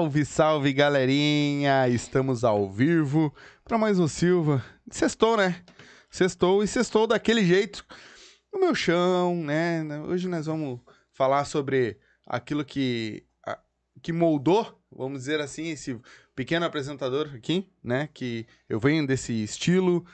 Salve, salve, galerinha! Estamos ao vivo para mais um Silva. Sextou, né? Sextou e sextou daquele jeito. No meu chão, né? Hoje nós vamos falar sobre aquilo que, que moldou, vamos dizer assim, esse pequeno apresentador aqui, né? Que eu venho desse estilo.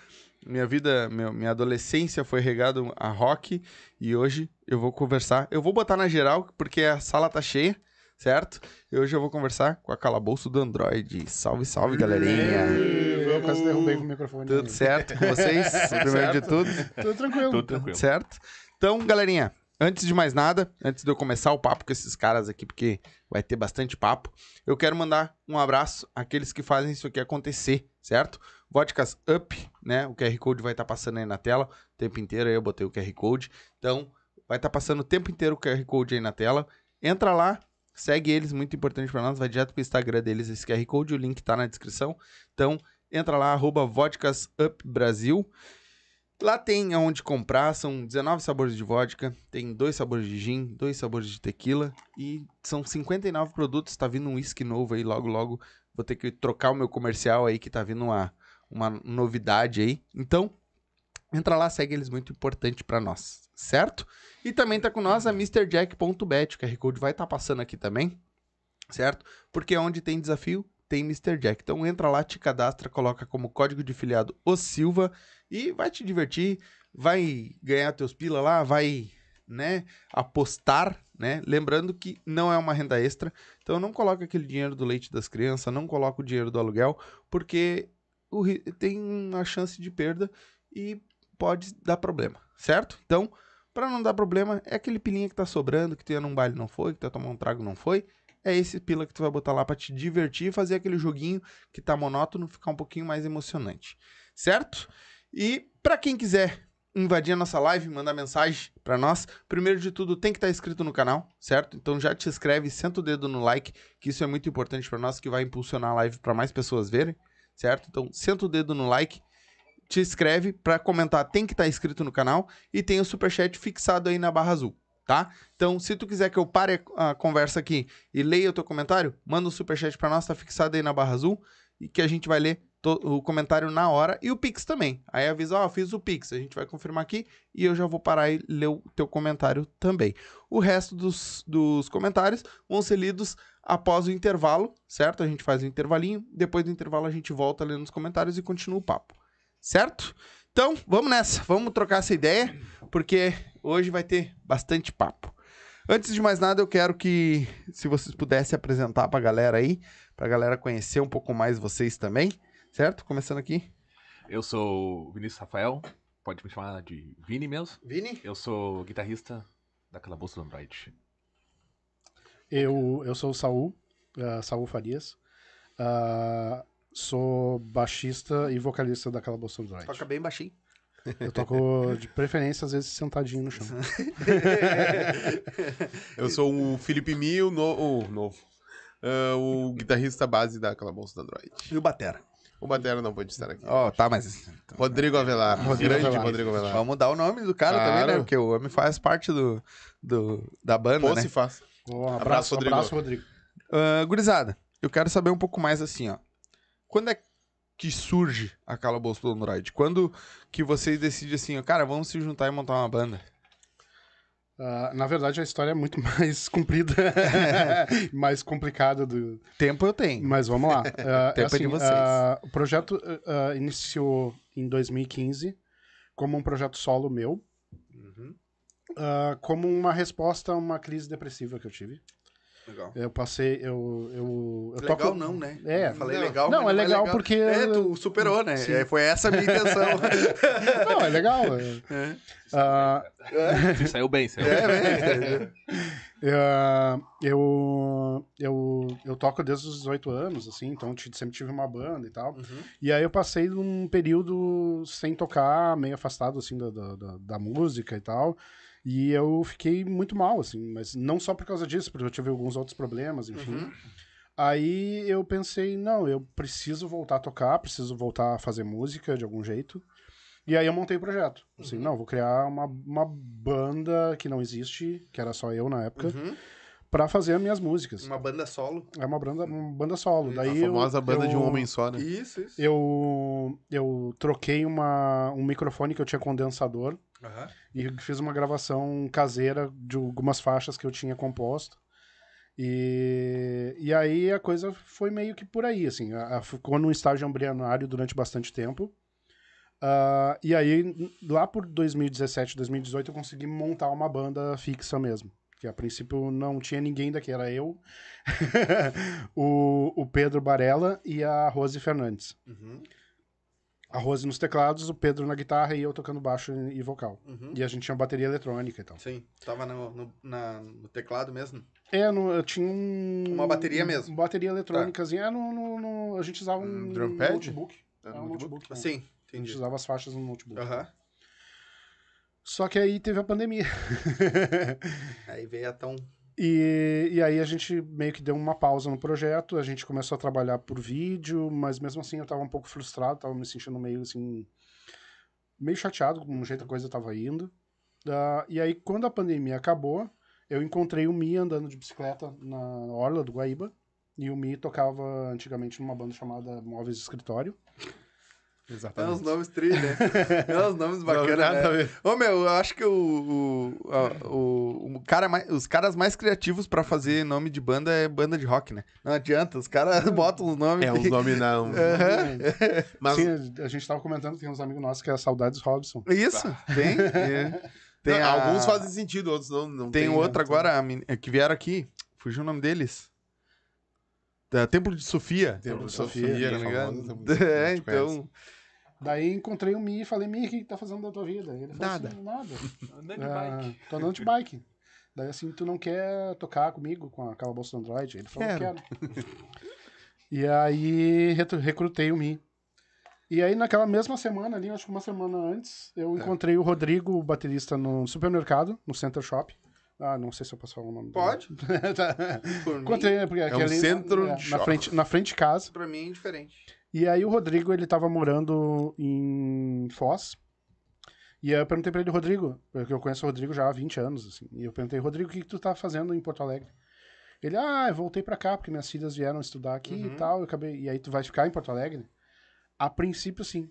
Minha vida, minha adolescência foi regada a rock e hoje eu vou conversar. Eu vou botar na geral porque a sala tá cheia certo? E hoje eu vou conversar com a calabouço do Android. Salve, salve, galerinha! Eu quase derrubei com o microfone. Tudo certo com vocês? Primeiro de tudo? Tudo tranquilo. Tudo tranquilo. Certo? Então, galerinha, antes de mais nada, antes de eu começar o papo com esses caras aqui, porque vai ter bastante papo, eu quero mandar um abraço àqueles que fazem isso aqui acontecer, certo? Vodkas Up, né? O QR Code vai estar tá passando aí na tela o tempo inteiro, aí eu botei o QR Code. Então, vai estar tá passando o tempo inteiro o QR Code aí na tela. Entra lá, Segue eles, muito importante para nós. Vai direto pro Instagram deles, esse QR Code, o link tá na descrição. Então, entra lá, arroba Brasil. Lá tem aonde comprar, são 19 sabores de vodka, tem dois sabores de gin, dois sabores de tequila e são 59 produtos. Tá vindo um whisky novo aí, logo, logo. Vou ter que trocar o meu comercial aí, que tá vindo uma, uma novidade aí. Então, entra lá, segue eles, muito importante para nós, certo? E também tá com nós a MrJack.bet, o QR Code vai estar tá passando aqui também, certo? Porque onde tem desafio, tem Mr. Jack. Então entra lá, te cadastra, coloca como código de filiado o Silva e vai te divertir, vai ganhar teus pila lá, vai, né, apostar, né? Lembrando que não é uma renda extra, então não coloca aquele dinheiro do leite das crianças, não coloca o dinheiro do aluguel, porque o, tem uma chance de perda e pode dar problema, certo? Então, para não dar problema, é aquele pilinha que tá sobrando, que tu ia num baile não foi, que tu ia tomar um trago não foi. É esse pila que tu vai botar lá para te divertir fazer aquele joguinho que tá monótono ficar um pouquinho mais emocionante. Certo? E para quem quiser invadir a nossa live, mandar mensagem para nós, primeiro de tudo tem que estar tá inscrito no canal, certo? Então já te inscreve, senta o dedo no like, que isso é muito importante para nós, que vai impulsionar a live para mais pessoas verem, certo? Então senta o dedo no like, te escreve para comentar, tem que estar tá inscrito no canal e tem o superchat fixado aí na barra azul, tá? Então, se tu quiser que eu pare a conversa aqui e leia o teu comentário, manda o um superchat para nós, tá fixado aí na barra azul e que a gente vai ler o comentário na hora e o Pix também. Aí avisa, ó, oh, fiz o Pix, a gente vai confirmar aqui e eu já vou parar e ler o teu comentário também. O resto dos, dos comentários vão ser lidos após o intervalo, certo? A gente faz o intervalinho, depois do intervalo a gente volta lendo os comentários e continua o papo certo? Então, vamos nessa, vamos trocar essa ideia, porque hoje vai ter bastante papo. Antes de mais nada, eu quero que, se vocês pudessem apresentar pra galera aí, pra galera conhecer um pouco mais vocês também, certo? Começando aqui. Eu sou Vinícius Rafael, pode me chamar de Vini mesmo. Vini? Eu sou guitarrista da Calabouço do Android. Eu, eu sou o Saul, uh, Saul Farias. Uh, sou baixista e vocalista da Calabouço Android. Toca bem baixinho. Eu toco de preferência, às vezes, sentadinho no chão. eu sou o Felipe Mil, no, o novo. Uh, o guitarrista base da Calabouço do Android. E o Batera? O Batera não pode estar aqui. Ó, oh, tá, mas. Rodrigo Avelar. Rodrigo grande Avelar. Rodrigo Avelar. Vamos dar o nome do cara claro. também, né? Porque o homem faz parte do, do, da banda. Pô, né? se faz. Um abraço, abraço, Rodrigo. Abraço, Rodrigo. Uh, gurizada, eu quero saber um pouco mais assim, ó. Quando é que surge a Calabouço do Android? Quando que vocês decidem assim, cara, vamos se juntar e montar uma banda? Uh, na verdade, a história é muito mais comprida, mais complicada do. Tempo eu tenho. Mas vamos lá. Uh, Tempo assim, é de assim, vocês. Uh, o projeto iniciou em 2015 como um projeto solo meu, uhum. como uma resposta a uma crise depressiva que eu tive. Legal. Eu passei, eu. eu, eu legal toco... não, né? É. Eu falei legal, Não, é legal, é legal, porque. É, tu superou, né? É, foi essa a minha intenção. não, é legal. É. É. Uh... saiu bem, saiu é, bem. Uh, eu, eu, eu toco desde os 18 anos, assim, então sempre tive uma banda e tal. Uhum. E aí eu passei um período sem tocar, meio afastado, assim, da, da, da música e tal. E eu fiquei muito mal, assim, mas não só por causa disso, porque eu tive alguns outros problemas, enfim. Uhum. Aí eu pensei, não, eu preciso voltar a tocar, preciso voltar a fazer música de algum jeito. E aí eu montei o projeto. Assim, uhum. não, vou criar uma, uma banda que não existe, que era só eu na época, uhum. pra fazer as minhas músicas. Uma banda solo. É uma banda, uma banda solo. A Daí eu- famosa banda de um eu- homem só, né? Isso, isso. Eu, eu troquei uma, um microfone que eu tinha condensador Aham. e fiz uma gravação caseira de algumas faixas que eu tinha composto. E, e aí a coisa foi meio que por aí, assim. A, a- ficou num estágio embrionário durante bastante tempo. Ah, e aí, lá por 2017, 2018, eu consegui montar uma banda fixa mesmo. Que a princípio não tinha ninguém daqui, era eu, o, o Pedro Barella e a Rose Fernandes. Uhum. A Rose nos teclados, o Pedro na guitarra e eu tocando baixo e vocal. Uhum. E a gente tinha bateria eletrônica e tal. Sim. Tava no, no, na- no teclado mesmo. É, no, eu tinha um. Uma bateria um- mesmo? Uma bateria eletrônica. É, no, no- no- a gente usava um, Um drum pad? notebook. É, um notebook? né? Sim, A gente entendi. usava as faixas no notebook. Aham. Só que aí teve a pandemia. Aí veio a tão. E, e aí a gente meio que deu uma pausa no projeto. A gente começou a trabalhar por vídeo, mas mesmo assim eu tava um pouco frustrado, tava me sentindo meio assim. meio chateado com o jeito a coisa tava indo. Ah, e aí, quando a pandemia acabou, eu encontrei o Mi andando de bicicleta na orla do Guaíba. E o Mi tocava antigamente numa banda chamada Móveis Escritório. É uns Exatamente. nomes tri, né? É uns nomes Não, bacanas, nada a né? ver. Ô, meu, eu acho que o, o, a- o, o cara mais, os caras mais criativos pra fazer nome de banda é banda de rock, né? Não adianta, os caras botam os nomes. É uns nomes não. Mas Sim, a gente tava comentando que tem uns amigos nossos que é Saudades Robson. Isso, tem. é. Tem não, a- alguns fazem sentido, outros não. não Tem né? outro agora, a men- é, que vieram aqui. Fugiu o nome deles. Da Templo de Sofia. Templo de Sofia, Sofia, tá tá ligado? É, gente conhece. Daí encontrei o Mi e falei, Mi, o que tá fazendo da tua vida? Ele falou Nada. assim, nada. Andando de Ah, bike. tô andando de bike. Daí assim, tu não quer tocar comigo com a Calabouço do Android? Ele falou, Quero. quero. e aí recrutei o Mi. E aí naquela mesma semana ali, acho que uma semana antes, eu encontrei o Rodrigo, o baterista, no supermercado, no Center Shop. Ah, não sei se eu posso falar o nome dele. Pode. Tá. Encontrei, porque um aquele- centro é, de na shop. frente, na frente de casa. pra mim é diferente. E aí o Rodrigo, ele tava morando em Foz. E aí eu perguntei pra ele, Rodrigo, porque eu conheço o Rodrigo já há 20 anos, assim. E eu perguntei, Rodrigo, o que, que tu tá fazendo em Porto Alegre? Ele, ah, eu voltei pra cá, porque minhas filhas vieram estudar aqui Uhum. e tal. Eu acabei... E aí tu vai ficar em Porto Alegre? A princípio, sim.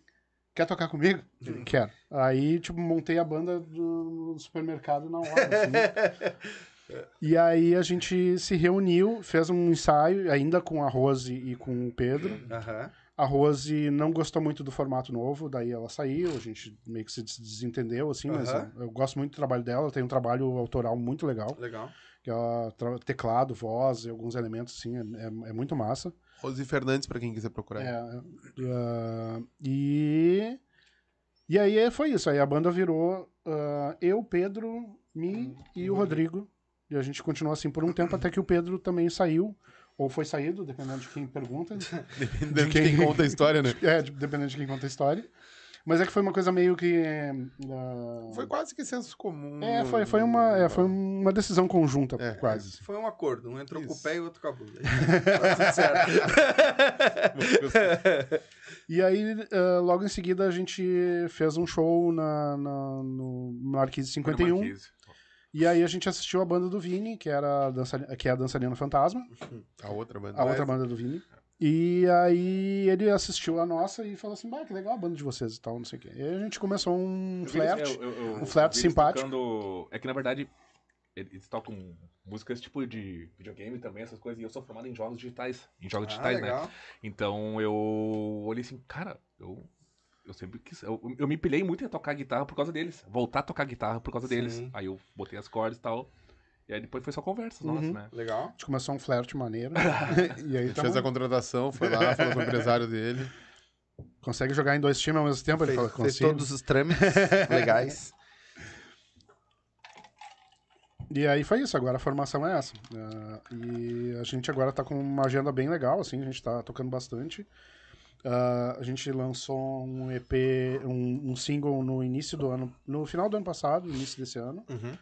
Quer tocar comigo? Ele, quero. Aí, tipo, montei a banda do no supermercado na hora, assim. E aí a gente se reuniu, fez um ensaio, ainda com a Rose e com o Pedro. Aham. A Rose não gostou muito do formato novo, daí ela saiu, a gente meio que se des- desentendeu, assim, mas Aham. eu, eu gosto muito do trabalho dela, ela tem um trabalho autoral muito legal, Legal. que ela teclado, voz e alguns elementos, assim, é, é- é muito massa. Rose Fernandes, pra quem quiser procurar. É, ah, e... E aí foi isso, aí a banda virou ah, eu, Pedro, mim e o Rodrigo, e a gente continuou assim por um tempo, até que o Pedro também saiu, ou foi saído, dependendo de quem pergunta. Dependendo de quem conta a história, né? É, de- dependendo de quem conta a história. Mas é que foi uma coisa meio que. ah, Foi quase que senso comum. É, foi, foi, uma, é, foi uma decisão conjunta, É, quase. Foi um acordo. Um entrou com o Isso. pé e o outro com a bunda. E aí, ah, logo em seguida, a gente fez um show na, na- no Marquise 51. Marquise. E aí a gente assistiu a banda do Vini, que, era a dançarina, que é a Dançarina Fantasma, A outra banda. a outra banda do Vini. E aí ele assistiu a nossa e falou assim, bah, que legal a banda de vocês e tal, não sei o quê. E aí a gente começou um flerte. um flerte simpático. tocando- É que na verdade eles tocam músicas tipo de videogame também, essas coisas, e eu sou formado em jogos digitais. Em jogos Ah, digitais, né? legal. Então eu olhei assim, cara, eu, eu sempre quis. Eu, eu me pilhei muito em tocar guitarra por causa deles. Voltar a tocar guitarra por causa deles. Sim. Aí eu botei as cordas e tal. E aí depois foi só conversa, Uhum. nossa, né? Legal. A gente começou um flerte maneiro. e aí Ele tamo- fez a contratação, foi lá, falou com o empresário dele. consegue jogar em dois times ao mesmo tempo? Ele Fez, falou, fez consigo. todos os trâmites legais. E aí foi isso, agora a formação é essa. Ah, e a gente agora tá com uma agenda bem legal, assim, a gente tá tocando bastante. Ah, a gente lançou um EP, um, um single no início do ano, no final do ano passado, no início desse ano. Uhum.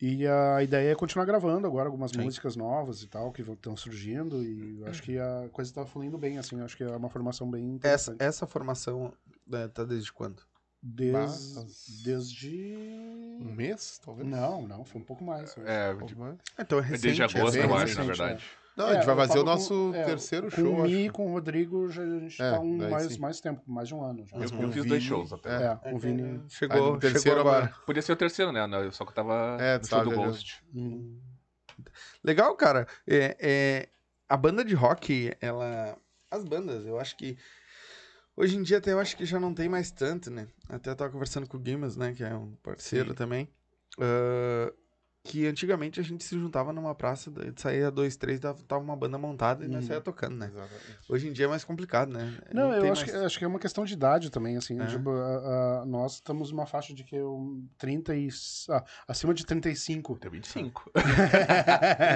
E a ideia é continuar gravando agora algumas Sim. músicas novas e tal, que estão surgindo. E eu acho que a coisa tá fluindo bem, assim, acho que é uma formação bem Essa, interessante. essa formação né, tá desde quando? Des... Mas- Desde. Um mês, talvez? Não, não, foi um pouco mais. É, Um pouco mais. Então é é recente. desde agosto, é eu acho, na recente, verdade. Não, É, a gente vai eu fazer o nosso com- é, terceiro com show, o Mi e com o Rodrigo, já, a gente É, tá um mais, sim. mais tempo, mais de um ano já. Eu, com eu o fiz dois shows até. É, com o Vini. Chegou, chegou terceiro agora. agora. Podia ser o terceiro, né? Não, Só que eu tava É, no show do? Ghost. Hum. Legal, cara. É, é, a banda de rock, ela. As bandas, eu acho que. Hoje em dia até eu acho que já não tem mais tanto, né? Até eu tava conversando com o Guimas, né? Que é um parceiro Sim. também. ah, que antigamente a gente se juntava numa praça, saía dois, três, tava, uma banda montada e nós Uhum. saía tocando, né? Exatamente. Hoje em dia é mais complicado, né? Não, eu tem acho, mais- que, acho que é uma questão de idade também, assim. É. Tipo, a- a- nós estamos numa faixa de que eu, 30 e, ah, acima de 35. Tem 25.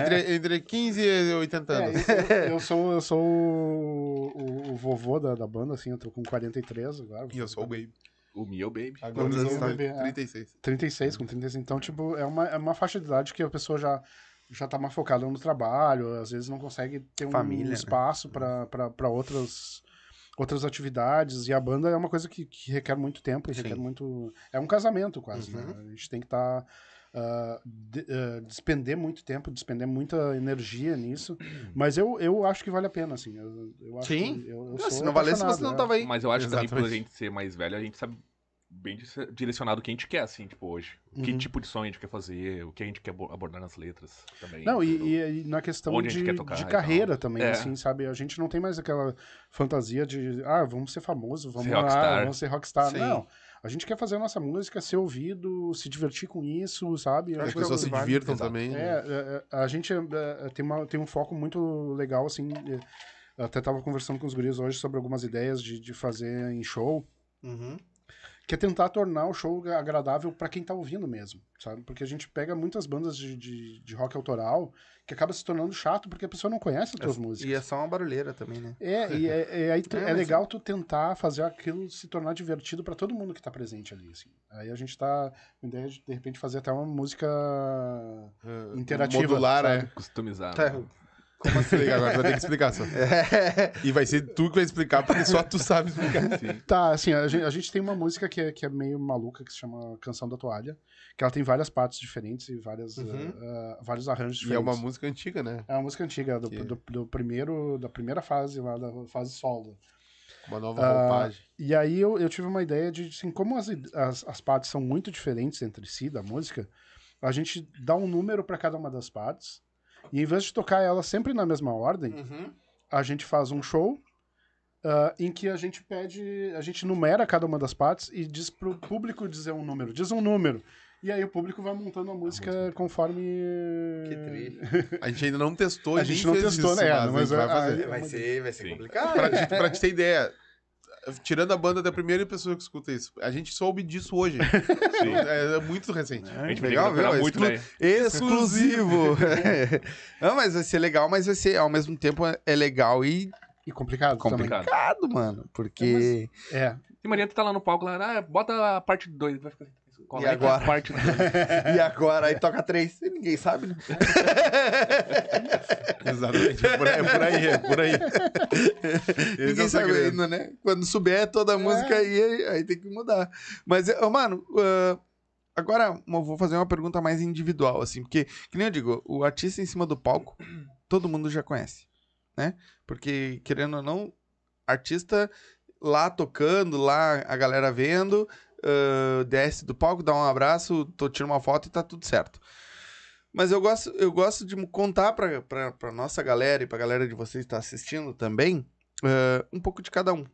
Entre, entre 15 e 80 É, anos. eu, eu sou, eu sou o, o- o vovô da, da banda, assim, eu tô com 43 agora. E eu sou o Baby. O Mio Baby. Agora Quantos eu anos sou tá? É. 36. 36, com 36. Então, tipo, é uma, é uma faixa de idade que a pessoa já, já tá mais focada no trabalho, às vezes não consegue ter um Família, né? espaço pra para outras outras atividades e a banda é uma coisa que, que requer muito tempo e requer muito é um casamento quase Uhum. né? a gente tem que estar despender muito tempo despender muita energia nisso mas eu, eu acho que vale a pena assim eu, eu acho Sim. que eu, eu Não, sou se não valesse, você não é. tava aí. Mas eu acho que também, por a Exatamente. gente ser mais velho, a gente sabe bem direcionado o que a gente quer, assim, tipo, hoje. Que Uhum. tipo de som a gente quer fazer, o que a gente quer abo- abordar nas letras também. Não, e, e- e na questão Onde de, de carreira também, É. assim, sabe? A gente não tem mais aquela fantasia de, ah, vamos ser famoso, vamos Ser lá, rockstar. vamos ser rockstar. Sim. Não. A gente quer fazer a nossa música, ser ouvido, se divertir com isso, sabe? As é pessoas se divirtam Exato. também. É, é, é, a gente é, tem, uma, tem um foco muito legal, assim. eu até tava conversando com os guris hoje sobre algumas ideias de, de fazer em show, Uhum. Que é tentar tornar o show agradável pra quem tá ouvindo mesmo, sabe? Porque a gente pega muitas bandas de, de, de rock autoral que acaba se tornando chato porque a pessoa não conhece as tuas músicas. E é só uma barulheira também, né? É, e é, é- aí tu- É, é, legal tu tentar fazer aquilo se tornar divertido pra todo mundo que tá presente ali, assim. Aí a gente tá com ideia de, de repente, fazer até uma música É, interativa. Modular, sabe? é. Customizado. Tá. Como assim? Agora vai ter que explicar só. É. E vai ser tu que vai explicar, porque só tu sabe explicar. Sim. Tá, assim, a gente, a gente tem uma música que é, que é meio maluca, que se chama Canção da Toalha, que ela tem várias partes diferentes e várias, Uhum. eh, eh, vários arranjos E é diferentes. uma música antiga, né? É uma música antiga, do, Que- do, do primeiro, da primeira fase lá, da fase solo. Uma nova Ah, roupagem. E aí eu, eu tive uma ideia de, assim, como as, as, as partes são muito diferentes entre si da música, a gente dá um número para cada uma das partes, e em vez de tocar ela sempre na mesma ordem, Uhum. a gente faz um show ah, em que a gente pede, a gente numera cada uma das partes e diz pro público dizer um número, diz um número. E aí o público vai montando a música conforme. Que tri. A gente ainda não testou A e nem gente não testou, isso, né? mas, Mas a gente a- vai fazer. a- Vai ser, vai ser complicado. pra, te, pra te ter ideia, tirando a banda da primeira pessoa que escuta isso, a gente soube disso hoje. Sim. É, é muito recente. A gente legal, viu? muito, Exclu- né? Exclusivo. Não, mas vai ser legal, mas vai ser, ao mesmo tempo, é legal e E complicado, Complicado. complicado, mano. Porque. também. É. E Maria tá lá no palco lá, ah, bota a parte 2, vai ficar assim. Qual E é é agora? a parte 2? E agora aí toca três. E Ninguém sabe, né? Exatamente. É por, é por aí, é por aí. Esse é Ninguém o sabe ainda, né? Quando souber toda a música aí, aí tem que mudar. Mas, ô, mano, ah, agora eu vou fazer uma pergunta mais individual, assim, porque, que nem eu digo, o artista em cima do palco, todo mundo já conhece, né? Porque, querendo ou não, artista lá tocando, lá a galera vendo, ah, desce do palco, dá um abraço, tô tirando uma foto e tá tudo certo. Mas eu gosto, eu gosto de contar pra, pra, pra nossa galera e pra galera de vocês que tá assistindo também, ah, um pouco de cada um.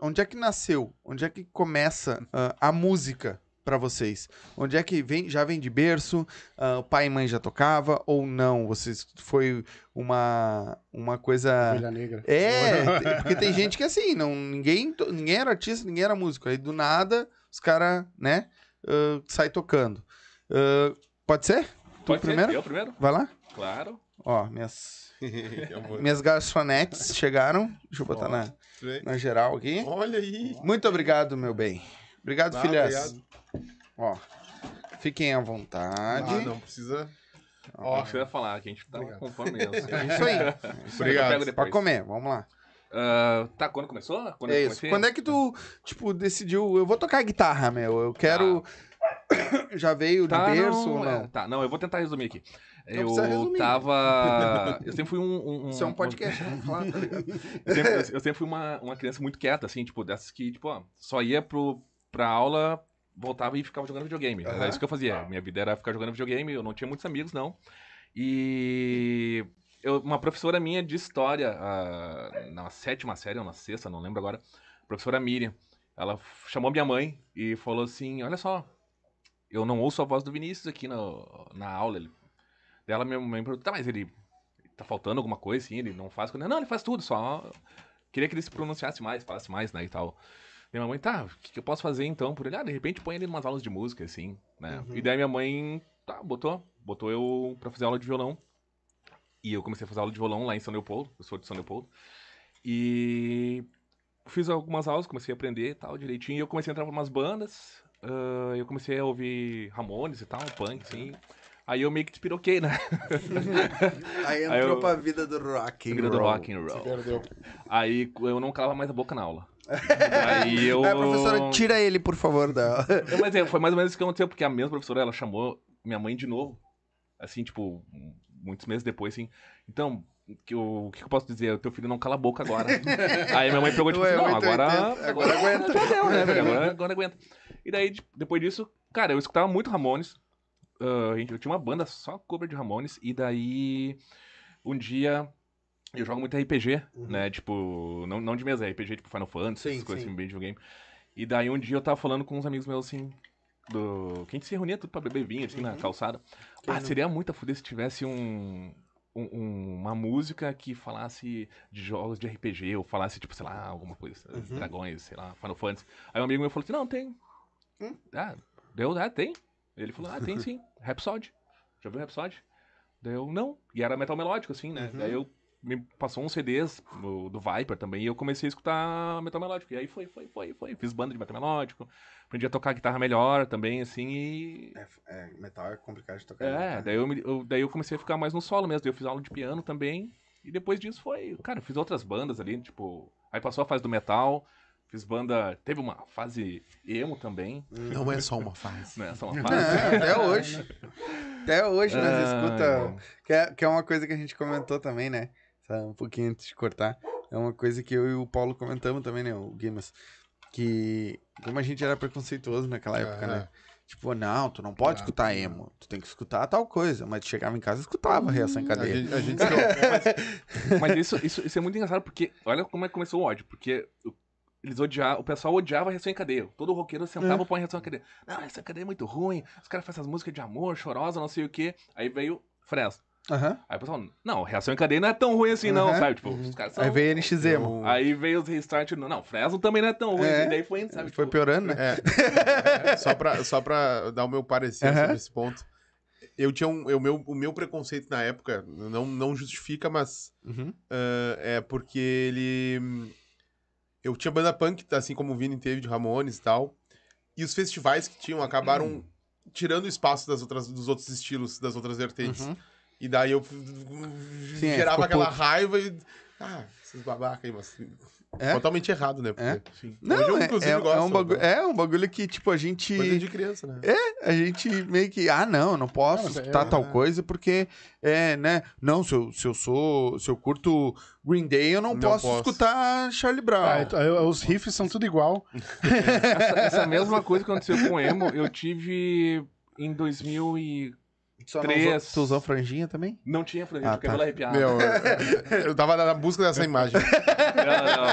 Onde é que nasceu? Onde é que começa ah, a música pra vocês? Onde é que vem? Já vem de berço? Ah, o pai e mãe já tocava ou não? Vocês foi uma uma coisa Ovelha Negra. é, porque tem gente que assim, não, ninguém, ninguém era artista, ninguém era músico. Aí do nada, os caras, né, ah, sai tocando. Ah, pode ser? Tu Pode ser? primeiro? Eu primeiro? Vai lá? Claro. Ó, minhas, minhas garçonetes chegaram. Deixa eu botar na, na geral aqui. Olha aí. Muito obrigado, meu bem. Obrigado, Ah, filhas. obrigado. Ó, fiquem à vontade. Ah, não precisa. Ó, você ia falar que a gente tá Obrigado. conforme mesmo. É isso aí. Isso Obrigado. Pode comer, vamos lá. Ah, tá, quando começou? Quando É isso. comecei? Quando é que tu, tipo, decidiu, eu vou tocar guitarra, meu, eu quero... Já veio de Tá, berço não, ou é, não? tá, não, eu vou tentar resumir aqui. Não eu precisa resumir. tava. Eu sempre fui um. um Isso é um podcast, vamos falar, tá ligado? Eu sempre, eu sempre fui uma, uma criança muito quieta, assim, tipo, dessas que, tipo, ó, só ia pro, pra aula, voltava e ficava jogando videogame. Era isso que eu fazia. Minha vida era ficar jogando videogame, eu não tinha muitos amigos, não. E eu- uma professora minha de história, ah, na sétima série ou na sexta, não lembro agora, professora Miriam, ela chamou minha mãe e falou assim: Olha só, eu não ouço a voz do Vinícius aqui no, na aula. Ele, dela, minha mãe perguntou: Tá, mas ele tá faltando alguma coisa assim? Ele não faz. coisa?" Não, ele faz tudo, só. Queria que ele se pronunciasse mais, falasse mais, né, e tal. Minha mãe, tá, o que, que eu posso fazer então por ele? Ah, de repente põe ele em umas aulas de música, assim, né? Uhum. E daí minha mãe, tá, botou. Botou eu pra fazer aula de violão. E eu comecei a fazer aula de violão lá em São Leopoldo. Eu sou de São Leopoldo. E fiz algumas aulas, comecei a aprender e tal, direitinho. E eu comecei a entrar pra umas bandas. ah, eu comecei a ouvir Ramones e tal, punk, assim. Aí eu meio que despiroquei, né? Aí Aí entrou eu- pra vida do rock and Vida do roll. rock and roll. Perdeu. Aí eu não calava mais a boca na aula. Aí eu. A professora, tira ele, por favor, da... É, Mas é, foi mais ou menos isso que aconteceu, porque a mesma professora, ela chamou minha mãe de novo. Assim, tipo, muitos meses depois, assim. Então, que eu- o que eu posso dizer? O teu filho não cala a boca agora. Aí minha mãe pegou, tipo, Ué, assim, não, 880, agora... agora aguenta. Deu, né? Agora, agora aguenta. E daí, de- depois disso, cara, eu escutava muito Ramones. Gente, eu tinha uma banda só cover de Ramones. E daí, um dia... Eu jogo muito RPG, né? Tipo, não, não de mesa, RPG tipo Final Fantasy, Sim, essas coisas sim. assim, bem de videogame. E daí um dia eu tava falando com uns amigos meus assim, do. Que a gente se reunia tudo pra beber vinho, assim, na calçada. Quem ah, não? seria muito a fuder se tivesse um, um- um- uma música que falasse de jogos de RPG, ou falasse, tipo, sei lá, alguma coisa, Uhum. dragões, sei lá, Final Fantasy. Aí um amigo meu falou assim, não, tem. Hum? Ah, deu, ah, tem. Ele falou, ah, tem sim, Rhapsody. Já viu Rhapsody? Daí eu, não. E era metal melódico, assim, né? Uhum. Daí eu me passou uns CDs do, do Viper também, e eu comecei a escutar metal melódico. E aí foi, foi, foi, foi. Fiz banda de metal melódico, aprendi a tocar guitarra melhor também, assim, e. É, é, metal é complicado de tocar. É, guitarra. daí eu, me- eu- daí eu comecei a ficar mais no solo mesmo. Daí eu fiz aula de piano também. E depois disso foi. Cara, eu fiz outras bandas ali, tipo. Aí passou a fase do metal. Fiz banda. Teve uma fase emo também. Não é só uma fase. Né? Só uma É, fase. até hoje. Até hoje nós Ai, escuta. Que é, que é uma coisa que a gente comentou também, né? Só Um pouquinho antes de cortar. É uma coisa que eu e o Paulo comentamos também, né? O Guimas. Que como a gente era preconceituoso naquela época, né? Tipo, não, tu não pode Ah, escutar emo. Tu tem que escutar tal coisa. Mas tu chegava em casa e escutava reação em A cadeia. gente, a gente Mas isso, isso, isso é muito engraçado porque. Olha como é que começou o ódio. Porque. o- Eles odiavam, o pessoal odiava a reação em cadeia. Todo roqueiro sentava É. pra reação em cadeia. Não, reação em cadeia é muito ruim. Os caras fazem essas músicas de amor, chorosa, não sei o quê. Aí veio Fresno. Aham. Aí o pessoal, não, reação em cadeia não é tão ruim assim, não, Aham. sabe? Tipo, os caras são. Aí veio NX Emo. Eu- Aí veio os restart, não, não, Fresno também não é tão ruim, É. assim, daí foi indo, sabe? Foi Tipo, piorando, né? É, só, pra, só pra dar o meu parecer Aham. sobre esse ponto. Eu tinha um. eu- meu, o meu preconceito na época não, não justifica, mas Uhum. ah, é porque ele. Eu tinha banda punk, assim como o Vini teve de Ramones e tal. E os festivais que tinham acabaram tirando o espaço das outras, dos outros estilos, das outras vertentes. Uhum. E daí eu Sim, é, gerava aquela puto. raiva e. Ah, esses babacas aí, mas. É? Totalmente errado, né? Porque É? Sim. Não, Hoje eu, é, inclusive, é, gosto, é um bagulho, né? é um bagulho que, tipo, a gente. Coisa de criança, né? A gente meio que, ah, não, não posso Não, mas é- escutar tal é. coisa porque, é, né? Não, se eu, se eu sou, se eu curto Green Day, eu não, Não posso, posso. escutar Charlie Brown. Ah, então, eu- os riffs são tudo igual. Essa, essa mesma coisa que aconteceu com o Emo, eu tive em 2000 e... Só três. usou- Tu usou franjinha também? Não tinha franjinha, Ah, porque tá. cabelo arrepiado. Meu, eu, eu tava na busca dessa imagem. Não,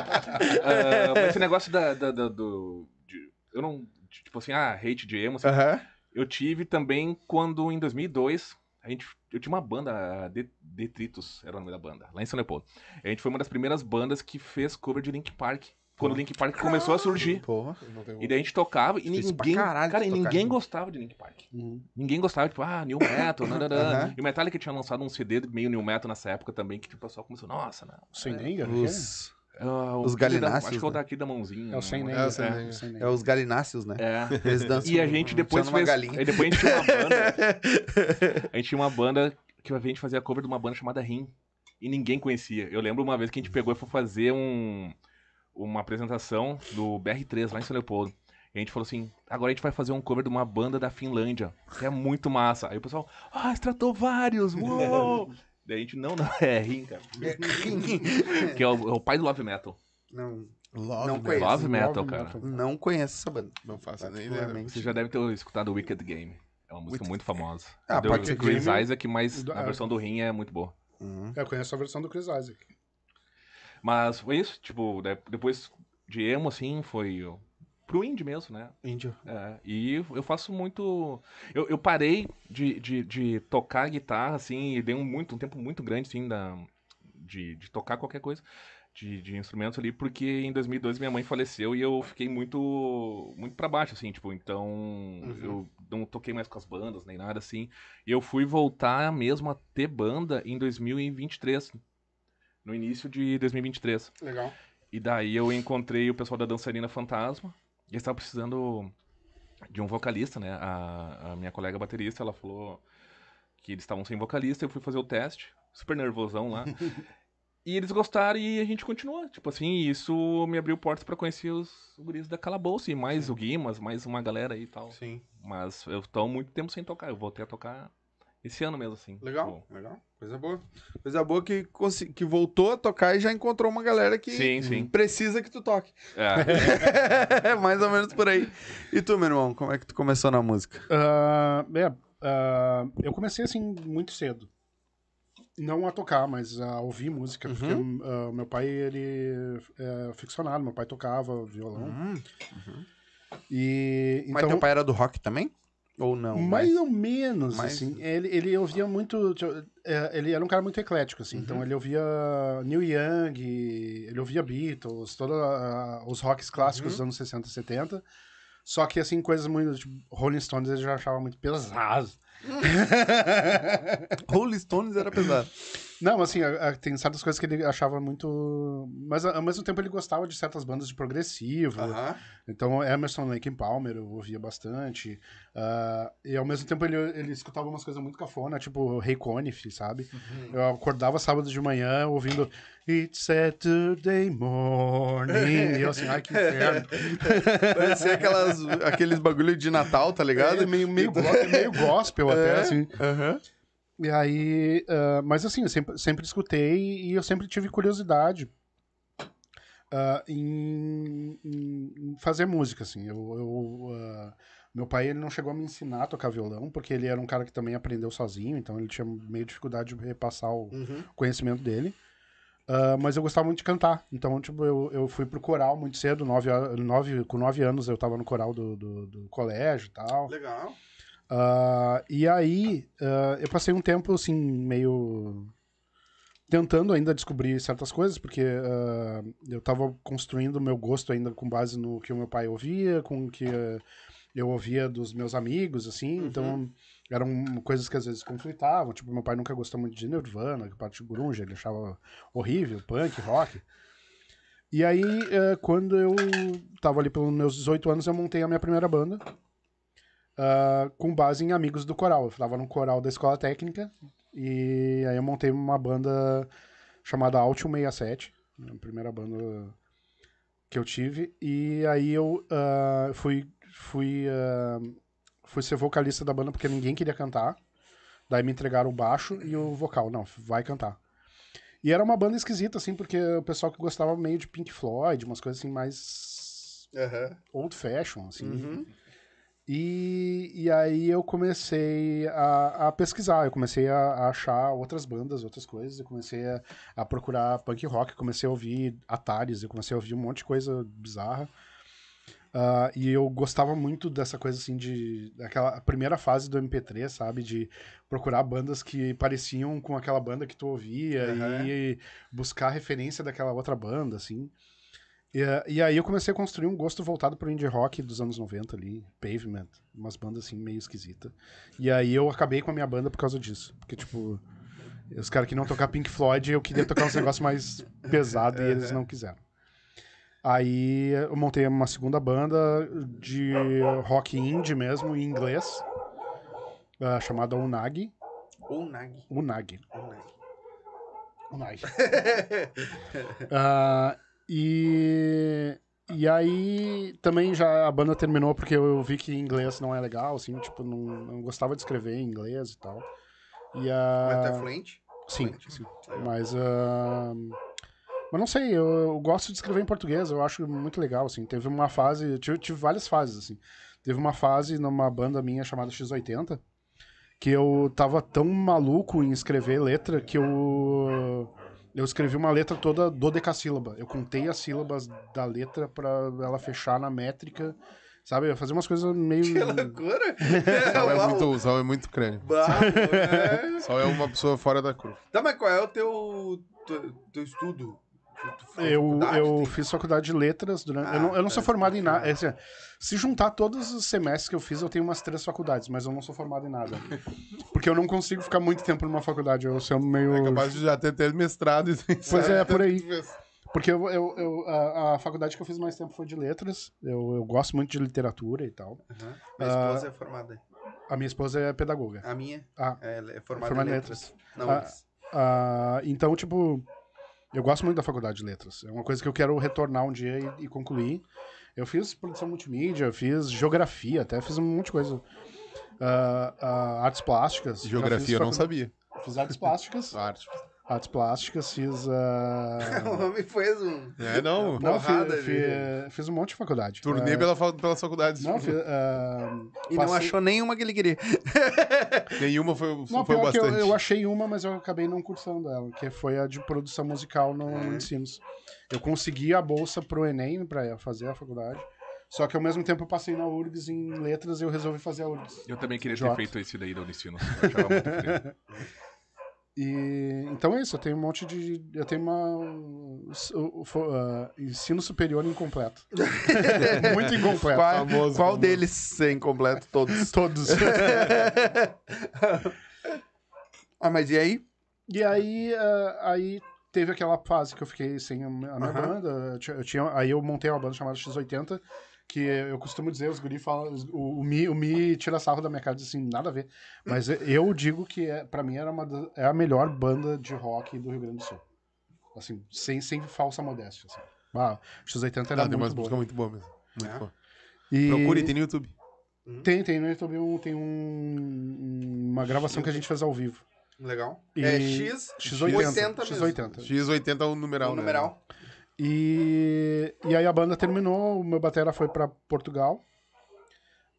não. Mas esse negócio da, da- da- do... de- eu não... Tipo assim, ah, hate de emo, assim, Aham. Eu tive também quando, em 2002, a gente, eu tinha uma banda, a De- Detritus, era o nome da banda, lá em São Leopoldo. A gente foi uma das primeiras bandas que fez cover de Link Park, quando o Link Park começou a surgir. Porra. E daí a gente tocava e ninguém, caralho cara, e ninguém gostava de Link Park. Uhum. Ninguém gostava, tipo, ah, New Metal, nananã. Aham. E o Metallica tinha lançado um CD meio New Metal nessa época também, que tipo, o pessoal começou, nossa, não. Sem é, Os, o Os da- galináceos, Acho que é o né? daqui da mãozinha. É o sem. É o sem é, nem. é os galináceos, né? É. Eles dançam E a gente depois sendo uma fez. galinha. Aí depois a gente tinha uma banda. a gente tinha uma banda que a gente fazia cover de uma banda chamada Rim. e ninguém conhecia. Eu lembro uma vez que a gente pegou e foi fazer um, uma apresentação do BR3 lá em São Leopoldo. E a gente falou assim: agora a gente vai fazer um cover de uma banda da Finlândia, que é muito massa. Aí o pessoal, ah, Stratovarius, uou! Daí a gente, não, não, é Rim, cara. que é o, é o pai do Love Metal. Não, Love, Não conheço. Love Metal, cara. não conheço essa banda. Não faço nem ideia. Você já deve ter escutado Wicked Game. É uma música Wicked muito famosa. Ah, É do pode ser Chris Game. Isaac, mas Do- a versão do Rim é muito boa. Uhum. Eu conheço a versão do Chris Isaac. Mas foi isso, tipo, de- depois de emo, assim, foi pro indie mesmo, né? Índio. É, e eu faço muito. Eu, eu parei de, de, de tocar guitarra, assim, e dei um, muito, um tempo muito grande, assim, da, de, de tocar qualquer coisa de, de instrumentos ali, porque em 2012 minha mãe faleceu e eu fiquei muito muito para baixo, assim, tipo, então eu não toquei mais com as bandas nem nada, assim. E eu fui voltar mesmo a ter banda em 2023, no início de 2023. Legal. E daí eu encontrei o pessoal da Dançarina Fantasma. E eles estavam precisando de um vocalista, né? A, a minha colega baterista, ela falou que eles estavam sem vocalista. Eu fui fazer o teste, super nervosão lá. e eles gostaram e a gente continuou. Tipo assim, isso me abriu portas pra conhecer os guris da Calabouço. E mais o Guimas, mais uma galera aí e tal. Sim. Mas eu tô muito tempo sem tocar. Eu voltei a tocar esse ano mesmo, assim. Legal, legal. Coisa boa. Coisa boa que, que voltou a tocar e já encontrou uma galera que Sim, sim. precisa que tu toque. É. Mais ou menos por aí. E tu, meu irmão, como é que tu começou na música? Ah, é, ah, eu comecei assim muito cedo. Não a tocar, mas a ouvir música, porque ah, meu pai, ele é ficcionado, meu pai tocava violão. E Mas então, teu pai era do rock também? Ou não? mais Mas- ou menos, mais- assim. Ele, ele ouvia muito. é, Ele era um cara muito eclético, assim. Uhum. Então ele ouvia Neil Young, ele ouvia Beatles, todos os rocks clássicos Uhum. dos anos 60 e 70. Só que, assim, coisas muito. Tipo, Rolling Stones ele já achava muito pesado. Rolling Stones era pesado. Não, assim, a- a- tem certas coisas que ele achava muito. Mas ao mesmo tempo ele gostava de certas bandas de progressivo. Aham. Então, Emerson, Lake Palmer eu ouvia bastante. Ah, e ao mesmo tempo ele, ele escutava umas coisas muito cafona, tipo Ray Conniff, sabe? Eu acordava sábado de manhã ouvindo It's Saturday morning. e eu assim, ai que inferno. Parecia aquelas, aqueles bagulho de Natal, tá ligado? É, meio, meio, go- meio gospel até, É. assim. Aham. E aí, ah, mas assim, eu sempre, sempre escutei e eu sempre tive curiosidade ah, em, em- fazer música, assim. Eu, eu, ah, meu pai, ele não chegou a me ensinar a tocar violão, porque ele era um cara que também aprendeu sozinho, então ele tinha meio dificuldade de repassar o Uhum. conhecimento dele. Mas eu gostava muito de cantar, então, tipo, eu, eu fui pro coral muito cedo, nove, nove, com nove anos eu tava no coral do, do, do colégio e tal. Legal. Ah, e aí, ah, eu passei um tempo, assim, meio. tentando ainda descobrir certas coisas, porque ah, eu tava construindo o meu gosto ainda com base no que o meu pai ouvia, com o que eu ouvia dos meus amigos, assim, então eram coisas que às vezes conflitavam. Tipo, meu pai nunca gostou muito de Nirvana, que parte de grunge, ele achava horrível, punk, rock. E aí, eh, quando eu tava ali pelos meus 18 anos, eu montei a minha primeira banda ah, com base em amigos do coral. Eu tava no coral da escola técnica e aí eu montei uma banda chamada Alt 167, a primeira banda que eu tive. E aí eu ah, fui, fui, ah, fui ser vocalista da banda porque ninguém queria cantar. Daí me entregaram o baixo e o vocal. Não, vai cantar. E era uma banda esquisita, assim, porque o pessoal que gostava meio de Pink Floyd, umas coisas assim mais Aham. old fashion, assim. Uhum. E, e aí eu comecei a, a pesquisar, eu comecei a, a achar outras bandas, outras coisas, eu comecei a, a procurar punk rock, comecei a ouvir Ataris, eu comecei a ouvir um monte de coisa bizarra. Ah, e eu gostava muito dessa coisa assim de. daquela primeira fase do MP3, sabe? De procurar bandas que pareciam com aquela banda que tu ouvia Aham. e buscar referência daquela outra banda, assim. E, eh, e aí eu comecei a construir um gosto voltado pro indie rock dos anos 90 ali, Pavement, umas bandas assim meio esquisitas. E aí eu acabei com a minha banda por causa disso. Porque, tipo, os caras queriam tocar Pink Floyd eu queria tocar uns negócios mais pesados e eles não quiseram. Aí eu montei uma segunda banda de rock indie mesmo, em inglês, ah, chamada Unagi. Ou Nag. Unagi. Unai. Ah, e, e aí também já a banda terminou porque eu vi que inglês não é legal, assim, tipo, não, não gostava de escrever em inglês e tal. E a... Mas tu é fluente? Sim, Fluente. sim. Mas, ah, mas não sei, eu, eu gosto de escrever em português, eu acho muito legal, assim. Teve uma fase, eu tive, tive várias fases, assim. Teve uma fase numa banda minha chamada X80, que eu tava tão maluco em escrever letra que eu eu escrevi uma letra toda dodecassílaba. Eu contei as sílabas da letra pra ela fechar na métrica, sabe? Eu fazia umas coisas meio Que loucura! Sal é muito, o Sal é muito crânio. Bah, é. Sal é uma pessoa fora da curva. Tá, mas qual é o teu, teu, teu estudo? Eu, eu fiz faculdade de letras durante. Ah, eu não, eu não sou tá, formado em nada. tá. é assim, se juntar todos os semestres que eu fiz, eu tenho umas três faculdades, mas eu não sou formado em nada. Porque eu não consigo ficar muito tempo numa faculdade. Eu sou meio. É capaz de já ter, ter mestrado. Pois é, por aí. Porque eu, eu, eu- a, a faculdade que eu fiz mais tempo foi de letras. Eu, eu gosto muito de literatura e tal. Aham. Minha Ah, esposa é formada. A minha esposa é pedagoga. A minha Ah, ela é formada Formada em em letras. Não, Ah, letras. ah, então, tipo, eu gosto muito da faculdade de letras. É uma coisa que eu quero retornar um dia e, e concluir. Eu fiz produção multimídia, eu fiz geografia, até fiz um monte de coisa. Ah, ah, artes plásticas. Geografia eu não sabia. Fiz artes plásticas. Arte. Artes plásticas, fiz. ah, o homem fez um. É, não. Não, Porrada fiz, de- fiz, fiz um monte de faculdade. Turnê Ah, pela, pelas faculdades. Não, fiz, ah, E não passei- achou nenhuma que ele queria. Nenhuma foi, Não, foi que eu, bastante. eu achei uma, mas eu acabei não cursando ela, que foi a de produção musical no, É. no Ensinos. Eu consegui a bolsa pro Enem pra fazer a faculdade, só que ao mesmo tempo eu passei na URGS em letras e eu resolvi fazer a URGS. Eu também queria Jota. ter feito esse daí da Unicinos. Eu achava muito frio. E então é isso, eu tenho um monte de. Eu tenho uma. fo- ah, ensino superior incompleto. Muito incompleto. Qual, famoso, qual famoso. deles sem completo? Todos. Todos. ah, mas e aí? E aí, ah, aí teve aquela fase que eu fiquei sem a minha banda. Eu tinha- aí eu montei uma banda chamada X80, que eu costumo dizer, os guri falam, os- o, o, Mi, o Mi tira sarro da minha cara, diz assim, nada a ver. Mas eu digo que é, pra mim era uma, é a melhor banda de rock do Rio Grande do Sul. Assim, sem, sem falsa modéstia. Assim. Ah, X80 era Ah, tem umas muito músicas boa. muito boas mesmo. Muito É. boa. E Procure, tem no YouTube. tem, tem no YouTube um, tem um, uma gravação que a gente fez ao vivo. Legal. E- É X, X80. 80 mesmo. X80. X80 é o numeral, O né? E, e aí a banda terminou, o meu batera foi pra Portugal.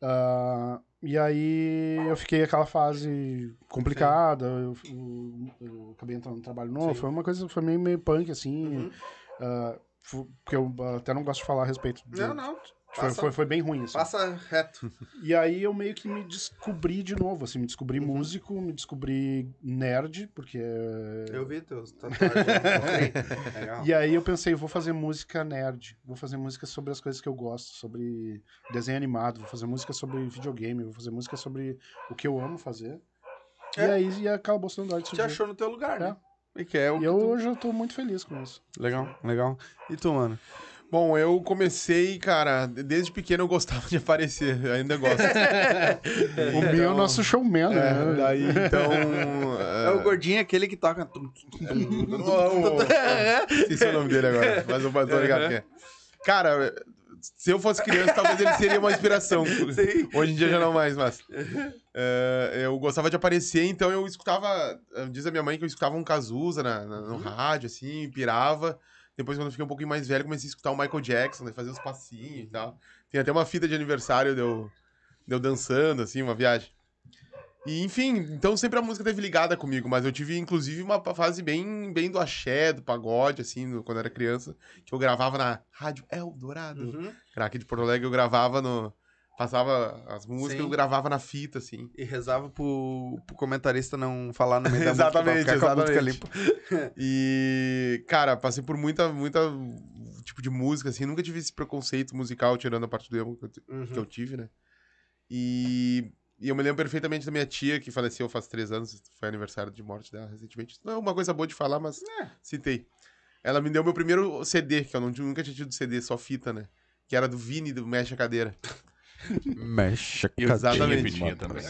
Ah, e aí eu fiquei aquela fase complicada, eu, eu- eu acabei entrando no trabalho novo, Sim. foi uma coisa, foi meio, meio punk, assim, Uhum. fu- porque eu até não gosto de falar a respeito. de- Não, não. Foi, Passa, foi, foi bem ruim, assim. passa reto. E aí eu meio que me descobri de novo, assim, me descobri Uhum. músico, me descobri nerd, porque... Eu vi teus tatuagens. Legal. E aí eu pensei, vou fazer música nerd, vou fazer música sobre as coisas que eu gosto, sobre desenho animado, vou fazer música sobre videogame, vou fazer música sobre o que eu amo fazer. É. E aí e acabou sendo arte Te achou no teu lugar, né? E que é o E que eu tu- hoje eu tô muito feliz com isso. Legal, legal. E tu, mano? Bom, eu comecei, cara, desde pequeno eu gostava de aparecer, ainda gosto. o meu é o nosso showman, É, né? daí, então... É o gordinho aquele que toca. Esqueci o nome dele agora, mas eu tô ligado quem é. Cara, se eu fosse criança, talvez ele seria uma inspiração. Sim. Hoje em dia já não mais, mas. É, eu gostava de aparecer, então eu escutava. Diz a minha mãe que eu escutava um Cazuza na, na- no rádio, assim, pirava. Depois, quando eu fiquei um pouquinho mais velho, comecei a escutar o Michael Jackson, né, fazer uns passinhos e tal. Tem até uma fita de aniversário de eu, de eu dançando, assim, uma viagem. E, enfim, então sempre a música teve ligada comigo, mas eu tive, inclusive, uma fase bem, bem do axé, do pagode, assim, no- quando eu era criança, que eu gravava na Rádio Eldorado. Uhum. Era aqui de Porto Alegre, eu gravava no... Passava as músicas, Sim. eu gravava na fita, assim. E rezava pro, pro comentarista não falar no meio da Exatamente, música exatamente. limpa. E, cara, passei por muita, muita tipo de música, assim. Nunca tive esse preconceito musical, tirando a parte do emo que Uhum. que eu tive, né? E, e eu me lembro perfeitamente da minha tia, que faleceu faz três anos. Foi aniversário de morte dela recentemente. Não é uma coisa boa de falar, mas citei. Ela me deu meu primeiro CD, que eu não, nunca tinha tido CD, só fita, né? Que era do Vini, do Mexe a Cadeira. Mexe a Exatamente. Tinha também.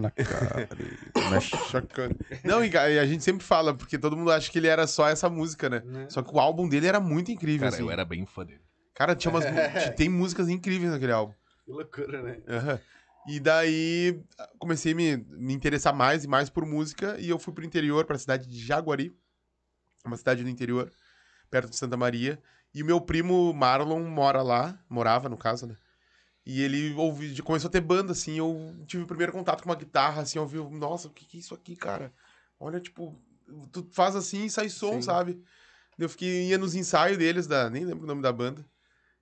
Na cara. Mexe Chocando. Não, e e a gente sempre fala, porque todo mundo acha que ele era só essa música, né? Só que o álbum dele era muito incrível, Cara, assim. eu era bem fã dele. Cara, tinha umas, mu- tem músicas incríveis naquele álbum. Que loucura, né? Aham. E daí comecei a me, me interessar mais e mais por música e eu fui pro interior, pra cidade de Jaguari, uma cidade do interior, perto de Santa Maria. E o meu primo Marlon mora lá, morava no caso, né? E ele ouvi, começou a ter banda, assim, eu tive o primeiro contato com uma guitarra, assim, eu ouvi, nossa, o que que é isso aqui, cara? Olha, tipo, tu faz assim e sai som, Sim. sabe? Eu fiquei, ia nos ensaios deles, da, nem lembro o nome da banda.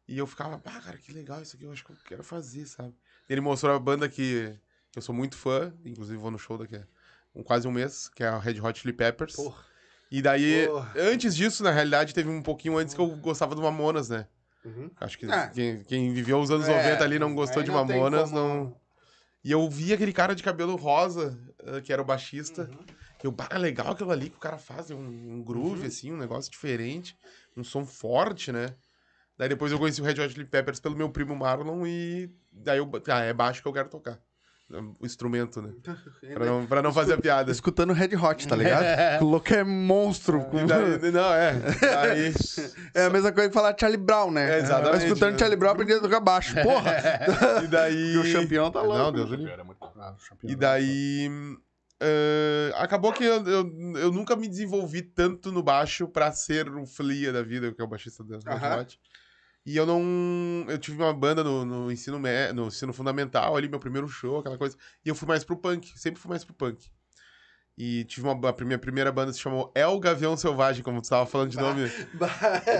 E eu ficava, ah, cara, que legal isso aqui, eu acho que eu quero fazer, sabe? Ele mostrou a banda que, que eu sou muito fã, inclusive vou no show daqui a um, quase um mês, que é a Red Hot Chili Peppers. Porra. E daí, Porra. antes disso, na realidade, teve um pouquinho antes que eu gostava do Mamonas, né? Uhum. Acho que Ah. quem, quem viveu os anos É, 90 ali não gostou aí de não Mamonas, como- não... E eu vi aquele cara de cabelo rosa, eh, que era o baixista. Uhum. Eu, bah, legal aquilo ali que o cara faz, um, um groove, Uhum. assim, um negócio diferente, um som forte, né? Daí depois eu conheci o Red Hot Chili Peppers pelo meu primo Marlon e daí eu, ah, é baixo que eu quero tocar. O instrumento, né? Pra não, pra não fazer a piada. Escutando Red Hot, tá ligado? O louco é monstro. E daí- não, é. Aí, É a mesma coisa que falar Charlie Brown, né? É, exatamente. Vai escutando Charlie Brown, aprendendo a tocar baixo. Porra! e daí. E o campeão tá louco. Não, Deus do muito bom. E daí. eh, acabou que eu, eu, eu nunca me desenvolvi tanto no baixo pra ser o Flia da vida, que é o baixista da Red. Hot. E eu não. Eu tive uma banda no, no ensino, me- no ensino fundamental, ali, meu primeiro show, aquela coisa. E eu fui mais pro punk, sempre fui mais pro punk. E tive uma. A minha primeira banda se chamou El Gavião Selvagem, como tu tava falando de nome.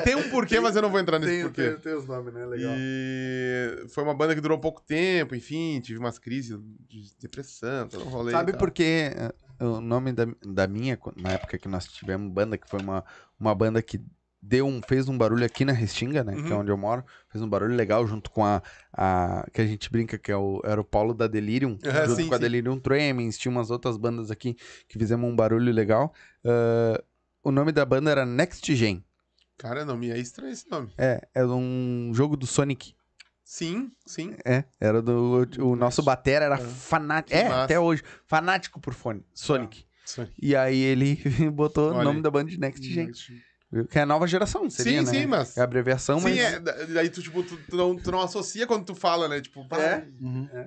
Tem um porquê, mas eu não vou entrar nesse tem, porquê. tem, tem os nomes, né? E foi uma banda que durou pouco tempo, enfim, tive umas crises de depressão, todo um rolê. Sabe por que eh, o nome da, da minha, na época que nós tivemos banda, que foi uma, uma banda que deu um, fez um barulho aqui na Restinga, né? Que é Uhum. onde eu moro. Fez um barulho legal junto com a. a que a gente brinca que é o, era o Polo da Delirium. Ah, junto sim, com a sim. Delirium Tremens. Tinha umas outras bandas aqui que fizemos um barulho legal. Ah, o nome da banda era Next Gen. Cara, não me é estranho esse nome. É, é um jogo do Sonic. Sim, sim. É, era do. O nosso batera era Que fanático. É, massa. até hoje. Fanático por fone. Sonic. Sim, E aí ele botou Olha o nome da banda de Next Gen. Que é a nova geração, seria, né? sim, mas. É a abreviação, mas... Sim, é, da- daí tu, tipo, tu, tu não, tu não associa quando tu fala, né? Tipo, pá, É?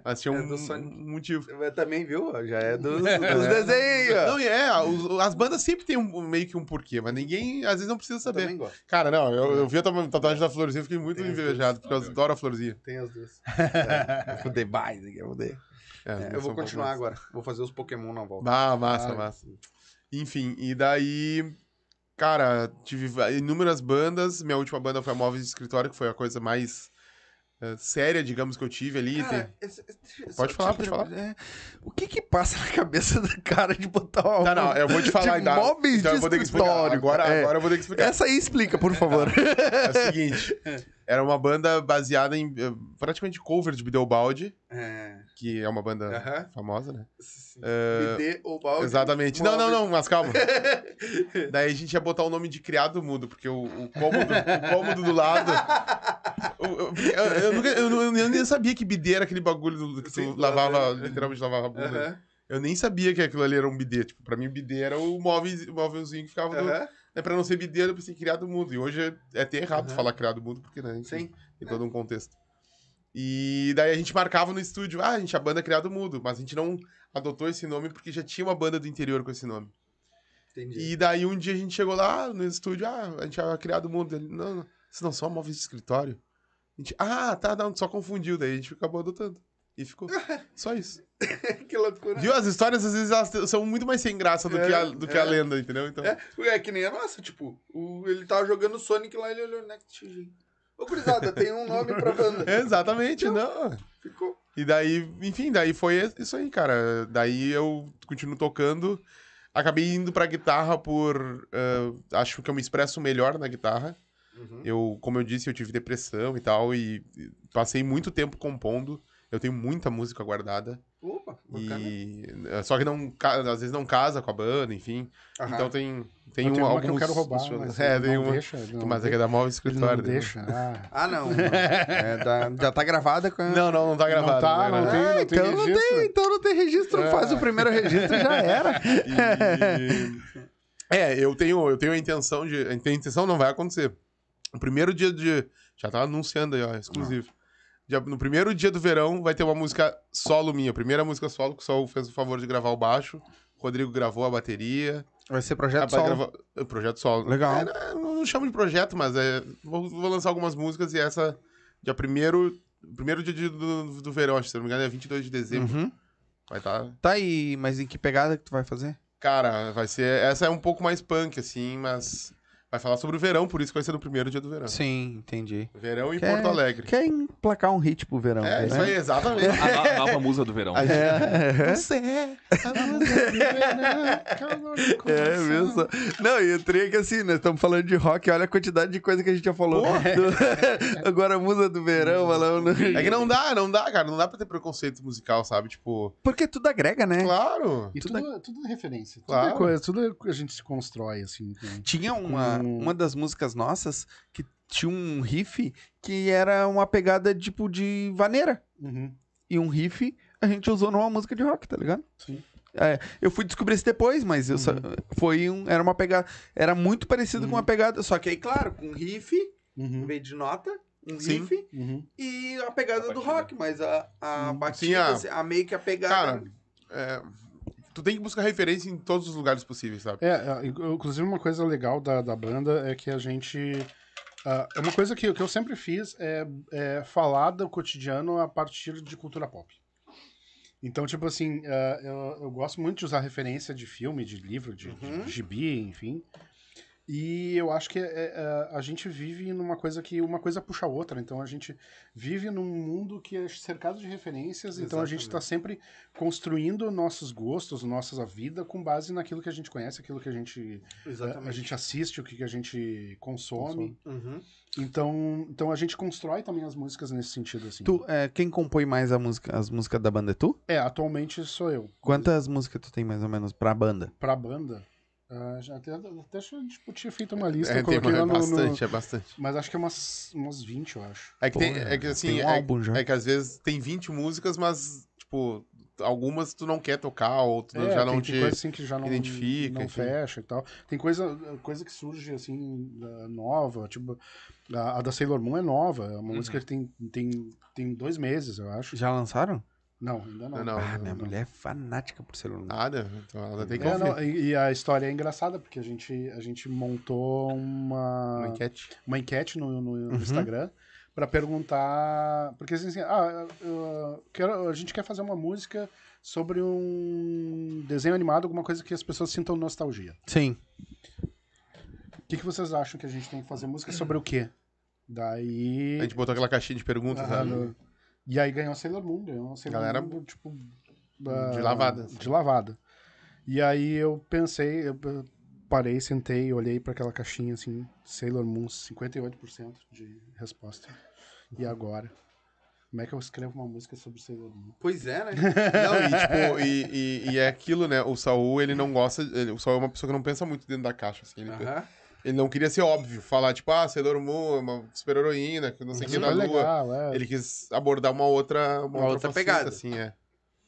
mas tinha É um, do Sonic. um motivo. Também, viu? Já é dos, dos desenhos. Não, e é, os- as bandas sempre tem um, meio que um porquê, mas ninguém, às vezes, não precisa saber. Também gosto. Cara, não, eu, eu vi a tua tatuagem da Florzinha, fiquei muito Tem as invejado, porque eu adoro a Florzinha. Tem as duas. É, fudei mais, eu fudei. É, as É, eu vou continuar agora. Vou fazer os Pokémon na volta. Bah, massa, Ah, massa. Enfim, e daí, cara, tive inúmeras bandas. Minha última banda foi a Móveis de Escritório, que foi a coisa mais eh, séria, digamos, que eu tive ali. Tem- Cara, esse- esse- Pode falar, pode falar. é, o que que passa na cabeça do cara de botar uma Tá, não, eu vou te falar ainda. móveis então de eu vou ter que explicar. Agora, é. agora eu vou ter que explicar. Essa aí explica, por favor. É o seguinte: era uma banda baseada em eh, praticamente cover de Bideobaldi, é. que é uma banda Aham. famosa, né? Sim. É, BD ou balde. Exatamente. Não, não, não, mas calma. Daí a gente ia botar o nome de criado mudo, porque o, o cômodo, o cômodo do lado. o- Eu, eu, eu nunca- eu eu nem sabia que bidê era aquele bagulho do- que tu Sim, lavava, lava- literalmente lavava a bunda. Aham, Eu nem sabia que aquilo ali era um bidê. Tipo, pra mim, bidê era o móvel, móvelzinho que ficava. No, aham. Né, pra não ser bidê, eu pensei criado mudo. E hoje é, é até errado Aham. falar criado mudo, porque, né? enfim, Sim. Tem todo um contexto. E daí a gente marcava no estúdio, ah, a gente é a banda Criado Mudo, mas a gente não adotou esse nome porque já tinha uma banda do interior com esse nome. Entendi. E daí um dia a gente chegou lá no estúdio, ah, a gente é Criado Mudo. Ele, não, não, vocês não são móveis de escritório? A gente, ah, tá, não, só confundiu. Daí a gente acabou adotando. E ficou. Só isso. que loucura. Viu? As histórias, às vezes, elas são muito mais sem graça do, É, que, a, do que a é. lenda, entendeu? Então, É, é que nem a nossa, tipo, o, ele tava jogando Sonic lá, ele olhou Next Gen. Ô, gurizada, tem um nome pra banda. Exatamente, não. Ficou. E daí, enfim, daí foi isso aí, cara. Daí eu continuo tocando. Acabei indo pra guitarra por. eh, acho que eu me expresso melhor na guitarra. Uhum. Eu, como eu disse, eu tive depressão e tal. E passei muito tempo compondo. Eu tenho muita música guardada. Opa, bacana. E, é, só que não, às vezes não casa com a banda, enfim. Aham. Então tem, tem um, uma alguns... que eu quero roubar, mas é, tem não uma... deixa. Não, mas é que é da móvel escritório. não né? deixa. Ah. Ah, não. não. É, da- já tá gravada com a... Não, não, não tá gravado. tá, não gravado. tem. Ah, tem então, não registro. tem, então não tem registro. É. Faz o primeiro registro e já era. E- É, eu tenho, eu tenho a intenção de. A intenção não vai acontecer. O primeiro dia de. Já tá anunciando aí, ó, exclusivo. No primeiro dia do verão vai ter uma música solo minha. Primeira música solo, que o Sol fez o favor de gravar o baixo. O Rodrigo gravou a bateria. Vai ser projeto solo. é, Projeto solo. Legal. É, não, não chamo de projeto, mas é. Vou, vou lançar algumas músicas e essa. Dia primeiro. Primeiro dia de- do, do verão, acho, que, se não me engano, é 22 de dezembro. Uhum. Vai estar. Tá aí, mas em que pegada que tu vai fazer? Cara, vai ser. Essa é um pouco mais punk, assim, mas. Vai falar sobre o verão, por isso que vai ser no primeiro dia do verão. Sim, entendi. Verão em Quer- Porto Alegre. Quer emplacar um hit pro verão. É, né? isso aí, exatamente. A, no- nova musa do verão. A gente- É. Você é a música do verão. É mesmo. Não, e entrei aqui assim, nós estamos falando de rock, olha a quantidade de coisa que a gente já falou. Do- Agora a musa do verão, falando. É que não dá, não dá, cara. Não dá pra ter preconceito musical, sabe? Tipo, Porque tudo agrega, né? claro. E tudo, tudo é referência. Tudo Claro. é coisa, tudo é- a gente se constrói, assim. né? Tinha uma, Uma das músicas nossas que tinha um riff que era uma pegada tipo de vaneira. Uhum. E um riff a gente usou numa música de rock, tá ligado? Sim. É, eu fui descobrir isso depois, mas eu só- foi um, era uma pegada. Era muito parecido com uma pegada. Só que aí, claro, com riff, em Uhum. vez de nota, um Sim. riff Uhum. e a pegada A do rock, mas a, a Sim, batida, a- assim, a meio que a pegada. Cara, é, tu tem que buscar referência em todos os lugares possíveis, sabe? É, é, inclusive uma coisa legal da, da banda é que a gente. é uma coisa que, que eu sempre fiz é, é falar do cotidiano a partir de cultura pop. Então, tipo assim, ah, eu, eu gosto muito de usar referência de filme, de livro, de, de Uhum. gibi, enfim. E eu acho que é, é, a gente vive numa coisa que uma coisa puxa a outra. Então a gente vive num mundo que é cercado de referências. Então a gente está sempre construindo nossos gostos, nossa vida com base naquilo que a gente conhece, aquilo que a gente, a, a gente assiste, o que, que a gente consome. Uhum. Então, então a gente constrói também as músicas nesse sentido. Assim. Tu, é, quem compõe mais a música, as músicas da banda é tu? É, atualmente sou eu. Quantas músicas tu tem mais ou menos pra banda? Pra banda. Ah, já até, até acho que a gente tinha feito uma lista, É, eu tem coloquei uma- lá no, no- bastante, é bastante. Mas acho que é umas, umas 20, eu acho. É que, tem, Porra, é que assim, tem um é, álbum já. é que às vezes tem 20 músicas, mas, tipo, algumas tu não quer tocar, ou tu É, já não tem, te. tem coisa assim que já não, identifica, não enfim. fecha e tal. Tem coisa, coisa que surge assim, nova, tipo, a, a da Sailor Moon é nova, é uma música que tem, tem, tem dois meses, eu acho. Já lançaram? Não, ainda não. Não, não. ah, minha mulher é fanática por celular. Nada, então ela tem que É, não, e, e a história é engraçada, porque a gente, a gente montou uma, Uma enquete. uma enquete no, no Uhum. Instagram pra perguntar. Porque assim, ah, eu quero, a gente quer fazer uma música sobre um desenho animado, alguma coisa que as pessoas sintam nostalgia. Sim. O que, que vocês acham que a gente tem que fazer música sobre o quê? Daí. A gente botou aquela caixinha de perguntas, Ah, sabe? no- E aí ganhou a Sailor Moon, ganhou a Sailor Galera Moon, tipo. de ah, lavada. De lavada. E aí eu pensei, eu parei, sentei, olhei pra aquela caixinha assim, Sailor Moon, 58% de resposta. E agora? Como é que eu escrevo uma música sobre Sailor Moon? Pois é, né? Não, e tipo, e, e- e é aquilo, né? O Saul, ele não gosta. ele- o Saul é uma pessoa que não pensa muito dentro da caixa, assim. Ele, Aham. Ele não queria ser óbvio, falar, tipo, ah, Sailor Moon é uma super-heroína, que não sei o que Isso na é lua. legal, é. Ele quis abordar uma outra, uma Uma outra, outra faceta, pegada. assim, é.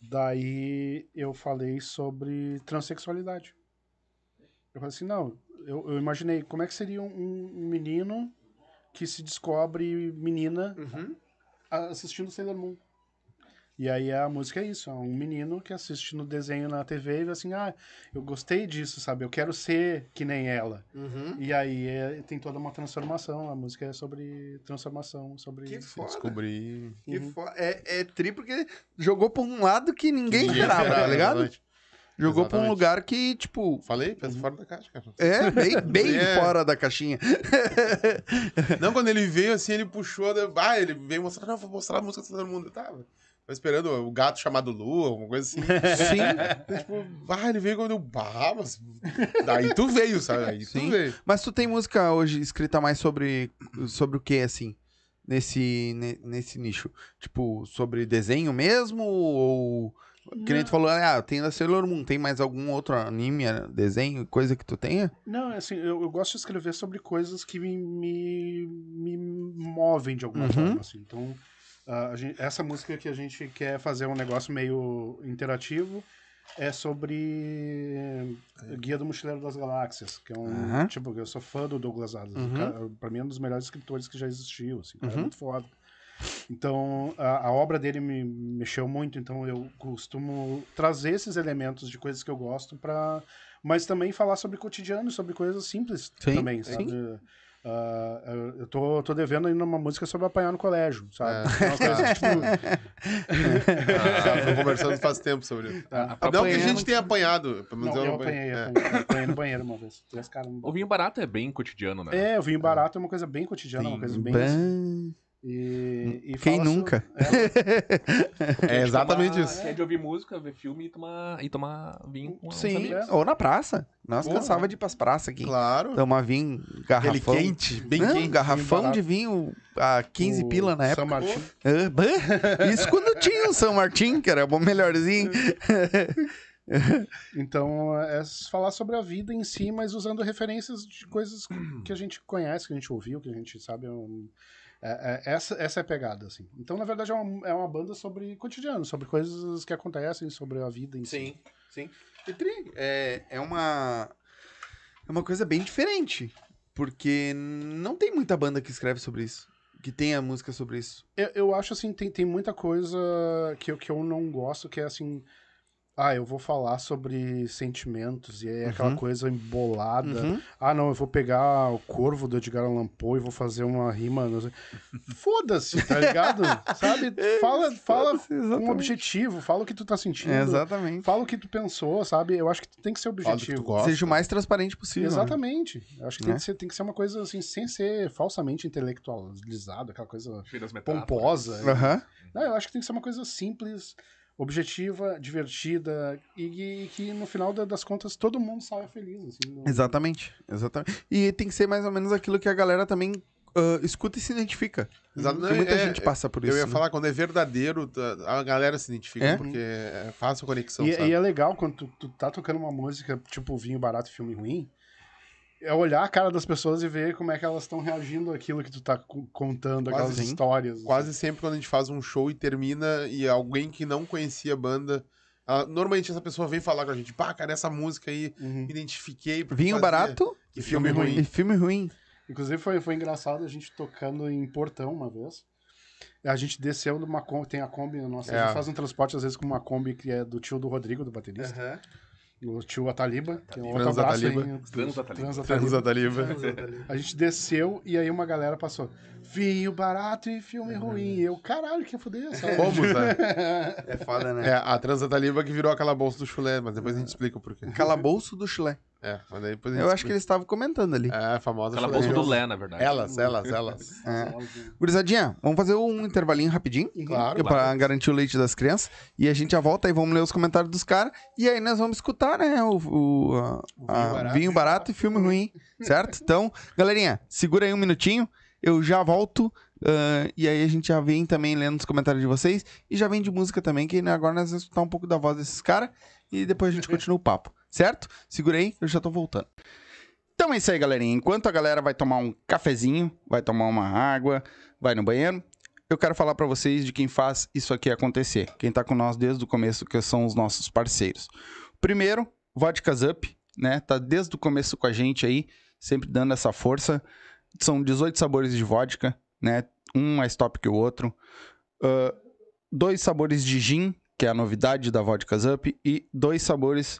Daí eu falei sobre transexualidade. Eu falei assim, não, eu, eu imaginei como é que seria um, um menino que se descobre menina Uhum. a- assistindo Sailor Moon. E aí a música é isso, é um menino que assiste no desenho na TV e vê assim, ah, eu gostei disso, sabe? Eu quero ser que nem ela. Uhum. E aí é- tem toda uma transformação, a música é sobre transformação, sobre... Que foda. Descobri. Que Uhum. fo- É, é tri porque jogou pra um lado que ninguém esperava, tá ligado? exatamente. Jogou pra um Exatamente. lugar que, tipo, Falei? Pensa fora da caixa, cara. é bem, bem É. fora da caixinha. Não, quando ele veio assim, ele puxou. Ah, ele veio mostrar, não, vou mostrar a música de todo mundo. Eu esperando o gato chamado Lua, alguma coisa assim. Sim. Daí, tipo, ah, ele veio quando eu. Ah, mas. Daí tu veio, sabe? Aí Sim. tu veio. Mas tu tem música hoje escrita mais sobre, sobre o que, assim? Nesse, ne- nesse nicho? Tipo, sobre desenho mesmo? Ou Que nem tu falou, ah, tem da Sailor Moon. Tem mais algum outro anime, desenho, coisa que tu tenha? Não, é assim, eu, eu gosto de escrever sobre coisas que me, me, me movem de alguma Uhum. forma, assim. Então, ah, a gente- essa música que a gente quer fazer um negócio meio interativo é sobre Guia do Mochileiro das Galáxias, que é um, Aham. tipo, eu sou fã do Douglas Adams. Uhum. O cara, pra mim é um dos melhores escritores que já existiu, assim, é Uhum. muito foda. Então, a, a obra dele me mexeu muito, então eu costumo trazer esses elementos de coisas que eu gosto para mas também falar sobre cotidiano, sobre coisas simples Sim, também, sim. sabe? Ah, eu- eu tô, tô devendo ainda uma música sobre apanhar no colégio, sabe? É. Uma que, tipo, Ah, tô conversando faz tempo sobre isso. ah, Não que a gente tenha apanhado. Pelo menos não, eu apanhei. apanhei, É. apanhei, apanhei no banheiro uma vez. Três caras no O vinho barato é bem cotidiano, né? É, o vinho barato é uma coisa bem cotidiana, uma Sim. coisa bem. Ban- E, e Quem nunca? É, É exatamente Tomar- isso. É de ouvir música, ver filme e tomar, e tomar vinho com Sim, amigos. ou na praça. Nós Porra. cansava de ir pras praças aqui. Claro. Tomar vinho, Aquele garrafão. quente, bem Não, quente. garrafão de vinho a 15 o pila na São época. Martin. Ah, bah, Isso quando tinha o São Martin, que era bom melhorzinho. Então, é falar sobre a vida em si, mas usando referências de coisas que a gente conhece, que a gente ouviu, que a gente sabe. é é- é- essa, essa é a pegada, assim. Então, na verdade, é uma, é uma banda sobre cotidiano, sobre coisas que acontecem, sobre a vida em si. sim. E Tri, é, é uma. É uma coisa bem diferente. Porque não tem muita banda que escreve sobre isso. Que tenha música sobre isso. Eu, eu acho, assim, tem, tem muita coisa que eu, que eu não gosto, que é assim... Ah, eu vou falar sobre sentimentos, e é aquela Uhum. coisa embolada. Uhum. Ah, não, eu vou pegar o corvo do Edgar Allan Poe e vou fazer uma rima. Foda-se, tá ligado? Sabe? Fala, fala com um objetivo, fala o que tu tá sentindo. É, exatamente. Fala o que tu pensou, sabe? Eu acho que tem que ser Fala que objetivo. gosta. Seja o mais transparente possível. né? Exatamente. Eu acho que tem, Né? que ser, tem que ser uma coisa assim, sem ser falsamente intelectualizado, aquela coisa pomposa. Aham. Não, eu acho que tem que ser uma coisa simples, objetiva, divertida e, e que no final da- das contas todo mundo saia feliz. Assim, não- Exatamente. Exatamente. E tem que ser mais ou menos aquilo que a galera também ah, escuta e se identifica. Exato. Porque muita É, gente passa por isso. Eu ia né? falar, quando é verdadeiro, tá- a galera se identifica, É? porque é fácil a conexão, E, sabe? e é legal quando tu, tu tá tocando uma música tipo vinho barato e filme ruim, é olhar a cara das pessoas e ver como é que elas estão reagindo àquilo que tu tá co- contando, Quase aquelas sim. histórias. assim. Quase sempre quando a gente faz um show e termina e alguém que não conhecia a banda, ela- normalmente essa pessoa vem falar com a gente, pá, cara, essa música aí, Uhum. identifiquei. Vinho fazia- barato E filme Filme ruim. e filme ruim. Inclusive foi, foi engraçado a gente tocando em Portão uma vez. A gente desceu numa Kombi, tem a Kombi, nossa, a É. gente faz um transporte às vezes com uma Kombi que é do tio do Rodrigo, do baterista. O tio Ataliba, que é outro Transa abraço Ataliba. aí. Transa Ataliba. Transa Transa Ataliba. Taliba. A gente desceu e aí uma galera passou. Vinho barato e filme ruim. E eu, caralho, que foder, sabe? Fomos, né? É foda, né? É, a Transa Taliba que virou aquela bolsa do chulé, mas depois a gente explica o porquê. Calabouço do chulé. É, mas daí depois Eu acho que eles estavam comentando ali. É, a famosa Aquela bolsa do Lé, na verdade. Elas, elas, elas. É. Gurizadinha, vamos fazer um intervalinho rapidinho. Claro. Pra garantir o leite das crianças. E a gente já volta e vamos ler os comentários dos caras. E aí nós vamos escutar, né? O, o, a- a- barato. vinho barato e filme ruim. Certo? Então, galerinha, segura aí um minutinho. Eu já volto. ah, e aí a gente já vem também lendo os comentários de vocês. E já vem de música também, que agora nós vamos escutar um pouco da voz desses caras. E depois a gente continua o papo. Certo? Segura aí, eu já tô voltando. Então é isso aí, galerinha. Enquanto a galera vai tomar um cafezinho, vai tomar uma água, vai no banheiro, eu quero falar pra vocês de quem faz isso aqui acontecer. Quem tá com nós desde o começo, que são os nossos parceiros. Primeiro, Vodkas Up, né? Tá desde o começo com a gente aí, sempre dando essa força. São 18 sabores de vodka, né? Um mais top que o outro. Ah, dois sabores de gin, que é a novidade da Vodkas Up, e dois sabores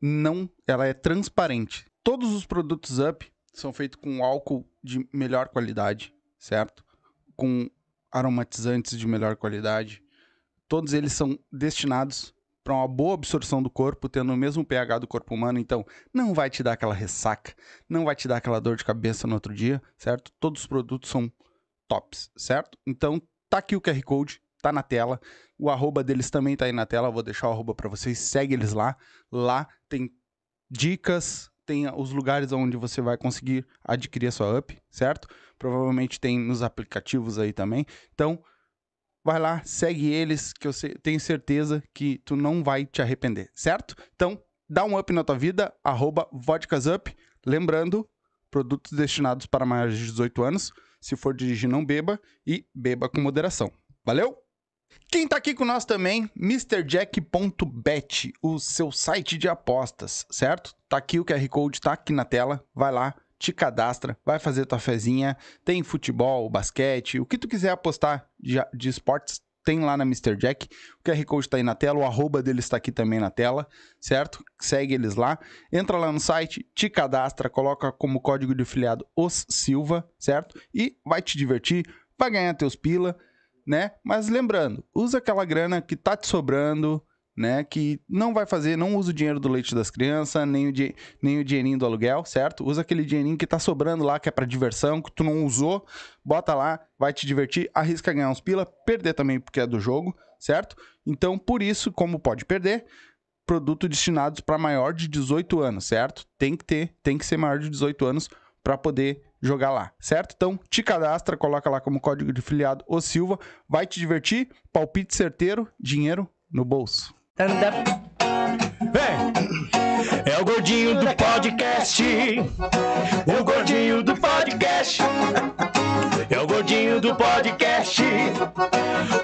Não, ela é transparente. Todos os produtos Up são feitos com álcool de melhor qualidade, certo? Com aromatizantes de melhor qualidade. Todos eles são destinados para uma boa absorção do corpo, tendo o mesmo pH do corpo humano, então não vai te dar aquela ressaca, não vai te dar aquela dor de cabeça no outro dia, certo? Todos os produtos são tops, certo? Então tá aqui o QR Code, tá na tela. O arroba deles também tá aí na tela, vou deixar o arroba para vocês, segue eles lá. Lá tem dicas, tem os lugares onde você vai conseguir adquirir a sua up, certo? Provavelmente tem nos aplicativos aí também. Então, vai lá, segue eles, que eu tenho certeza que tu não vai te arrepender, certo? Então, dá um up na tua vida, arroba vodkasup. Lembrando, produtos destinados para maiores de 18 anos. Se for dirigir, não beba e beba com moderação. Valeu? Quem tá aqui com nós também, MrJack.bet, o seu site de apostas, certo? Tá aqui o QR Code, tá aqui na tela. Vai lá, te cadastra, vai fazer tua fezinha. Tem futebol, basquete, o que tu quiser apostar de, de esportes, tem lá na Mr. Jack. O QR Code tá aí na tela, o arroba deles tá aqui também na tela, certo? Segue eles lá. Entra lá no site, te cadastra, coloca como código de afiliado os Silva, certo? E vai te divertir, vai ganhar teus pila, né? Mas lembrando, usa aquela grana que tá te sobrando, né? Que não vai fazer, não usa o dinheiro do leite das crianças, nem o, di- nem o dinheirinho do aluguel, certo? Usa aquele dinheirinho que tá sobrando lá, que é pra diversão, que tu não usou, bota lá, vai te divertir, arrisca ganhar uns pila, perder também porque é do jogo, certo? Então, por isso, como pode perder, produto destinados para maior de 18 anos, certo? Tem que ter, tem que ser maior de 18 anos para poder jogar lá, certo? Então, te cadastra, coloca lá como código de filiado o Silva, vai te divertir, palpite certeiro, dinheiro no bolso. Vem! É o gordinho do podcast. O gordinho do podcast. É o gordinho do podcast.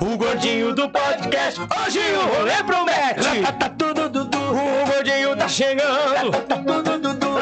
O gordinho do podcast. Hoje o rolê promete. Tá tudo dudu. O gordinho tá chegando.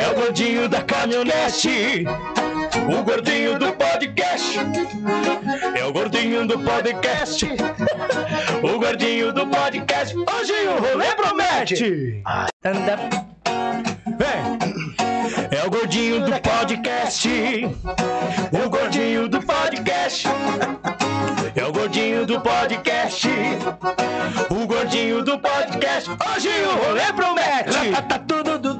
É o gordinho da caminhonete. O gordinho do podcast. É o gordinho do podcast. O gordinho do podcast. Hoje o rolê promete. Vem. É o gordinho do podcast. O gordinho do podcast. É o gordinho do podcast. O gordinho do podcast. Hoje o rolê promete. Tá tudo dudu.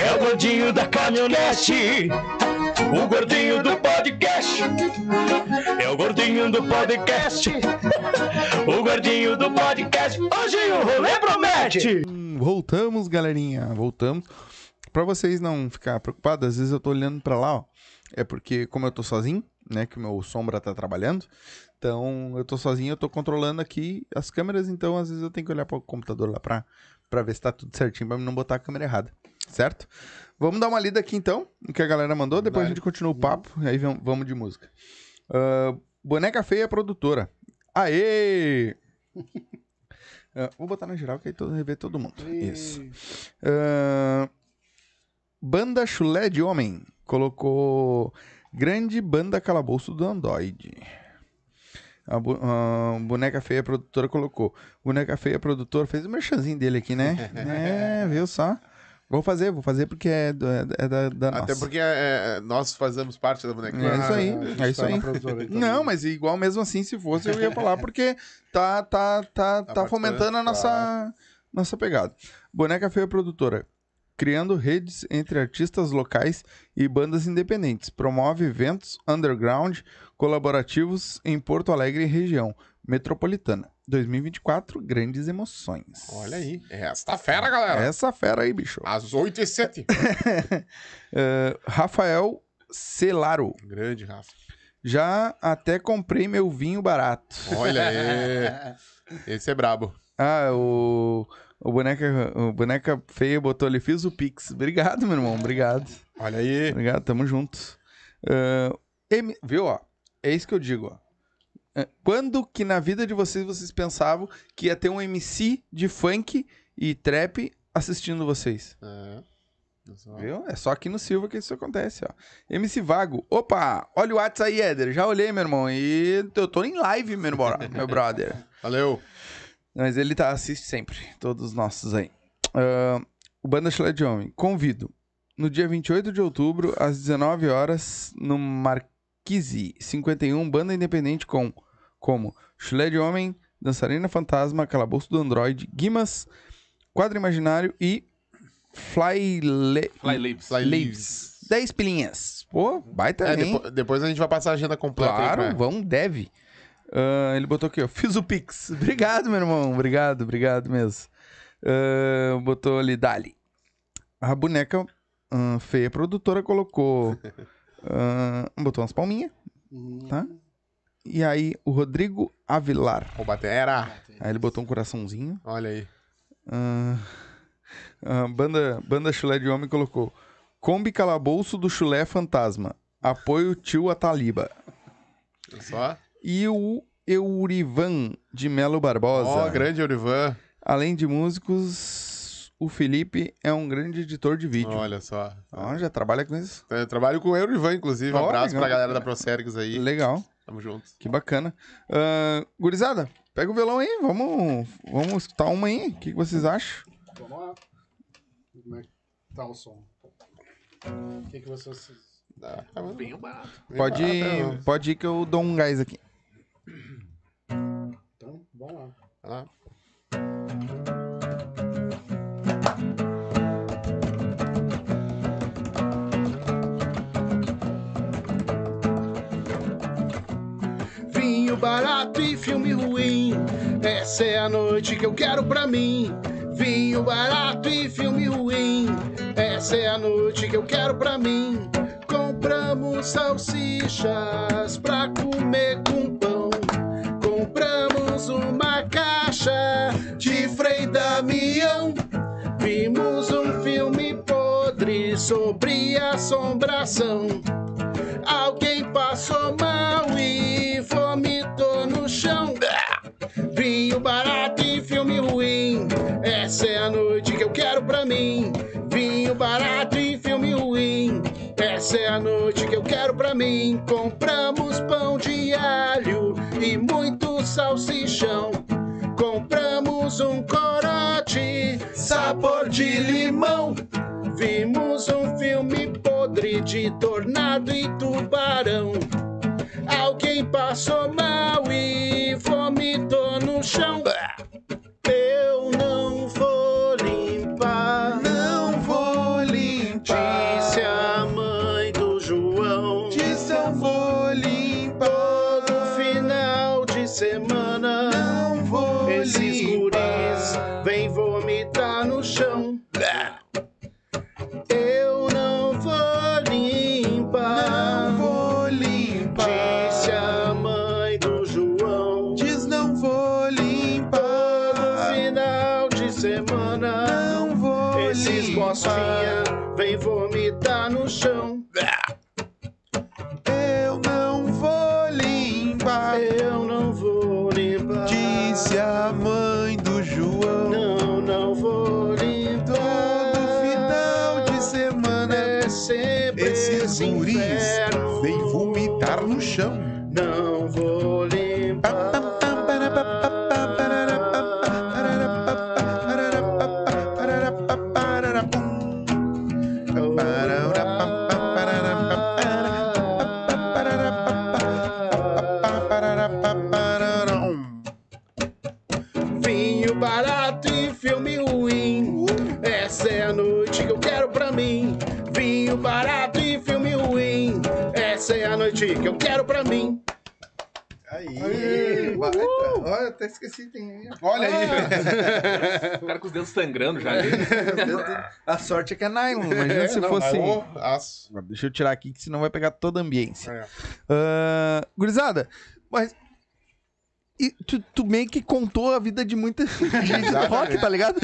É o gordinho da caminhonete. O gordinho do podcast. É o gordinho do podcast. O gordinho do podcast. Hoje o rolê promete. Hum, Voltamos, galerinha. Voltamos. Pra vocês não ficar preocupados, às vezes eu tô olhando pra lá, ó. É porque, como eu tô sozinho, né? Que o meu sombra tá trabalhando. Então, eu tô sozinho, eu tô controlando aqui as câmeras. Então, às vezes eu tenho que olhar pro computador lá pra, pra ver se tá tudo certinho, pra não botar a câmera errada. Certo? Vamos dar uma lida aqui então, no que a galera mandou. Depois a gente continua o papo. E aí vam- vamos de música. Ah, Boneca Feia produtora. Aê! Ah, vou botar na geral que aí todo, vê todo mundo. Isso. Ah, banda Chulé de Homem colocou Grande Banda Calabouço do Android. A bu- a boneca feia produtora colocou. Boneca feia produtor fez o merchanzinho dele aqui, né? é, viu só? Vou fazer, vou fazer porque é, do- é da- é da, da Até nossa. porque é, é, nós fazemos parte da bonequinha. É isso aí, a gente é isso tá aí. Não, mas igual mesmo assim, se fosse, eu ia falar, porque tá, tá, tá, tá bacana, fomentando a nossa, nossa pegada. Boneca Feia Produtora. Criando redes entre artistas locais e bandas independentes. Promove eventos underground colaborativos em Porto Alegre e região metropolitana. 2024, grandes emoções. Olha aí. Esta fera, galera. Essa fera aí, bicho. Às 8 e 7 Eh, Rafael Celaro. Grande, Rafa. Já até comprei meu vinho barato. Olha aí. Esse é brabo. Ah, o, o, boneca, o boneca feia botou ali, fiz o Pix. Obrigado, meu irmão, obrigado. Olha aí. Obrigado, tamo junto. Ah, M- viu, ó? É isso que eu digo, ó. Ah, Quando que na vida de vocês vocês pensavam que ia ter um MC de funk e trap assistindo vocês? É. Viu? É só aqui no Silva que isso acontece, ó. MC Vago. Opa, olha o WhatsApp aí, Éder. Já olhei, meu irmão. E eu tô em live, meu, bro- meu brother. Valeu. Mas ele tá, assiste sempre, todos os nossos aí. Ah, o Banda Chulé de Homem, convido. No dia 28 de outubro, às 19 horas, no Marquise 51, banda independente com como Chulé de Homem, Dançarina Fantasma, Calabouço do Android, Guimas, Quadro Imaginário e Fly, Le... Fly Lives. Fly Leaves. 10 pilinhas. Pô, baita É, hein? depo- depois a gente vai passar a agenda completa. aí Claro, pra- vão, deve. Ah, ele botou aqui, ó. Fiz o Pix. Obrigado, meu irmão. Obrigado, obrigado mesmo. Ah, botou ali, Dali. A boneca ah, feia produtora colocou. botou umas palminhas, tá? E aí, o Rodrigo Avilar. Ô, Batera. Aí ele botou um coraçãozinho. Olha aí. Ah, ah, banda, banda Chulé de Homem colocou. Kombi Calabouço do Chulé Fantasma. Apoio tio Ataliba. Olha Só. E o Eurivan de Melo Barbosa. Ó, grande Orivan. Além de músicos, o Felipe é um grande editor de vídeo. Olha só. Ó, já trabalha com isso? Eu trabalho com o Eurivan, inclusive. Um Ó, abraço legal. pra galera da Procergs aí. Legal, Tamo junto. que bacana. Ah, gurizada, pega o violão aí, vamos, vamos escutar uma aí. O que, que vocês acham? Vamos lá. Como é que tá o som? O que, que vocês. Ah, tá bom. Bem barato. Bem Pode barato, pode ir que eu dou um gás aqui. Então, vamos lá. Vai lá. Filme ruim. Essa é a noite que eu quero pra mim. Vinho barato e filme ruim. Essa é a noite que eu quero pra mim. Compramos salsichas pra comer com pão. Compramos uma caixa de Frei Damião. Vimos um filme podre sobre assombração. Alguém passou mal Vinho barato e filme ruim. Essa é a noite que eu quero pra mim. Vinho barato e filme ruim. Essa é a noite que eu quero pra mim. Compramos pão de alho e muito salsichão. Compramos um corote, sabor de limão. Vimos um filme podre de tornado e tubarão. Alguém passou mal e vomitou no chão. Eu não vou limpar, não vou limpar. Disse a mãe do João. Disse eu vou limpar. Todo final de semana. Não vou Esses guris vêm vomitar no chão. Eu não vou limpar. Não Vem vomitar no chão. Eu não vou limpar. Eu não vou limpar. Disse a mãe do João. Não, não vou limpar. Todo final de semana é sempre Esses esse guris vem vomitar no chão. Não vou limpar. Essa é a noite que eu quero pra mim. Aí, baita. Olha, até esqueci. Tem... Olha aí. O cara com os dedos sangrando já ali. A sorte é que é nylon. Imagina se Não, fosse. ô, aço. Deixa eu tirar aqui, que senão vai pegar toda a ambiência. É. Ah, gurizada, mas. e tu, tu meio que contou a vida de muita gente do rock, tá ligado?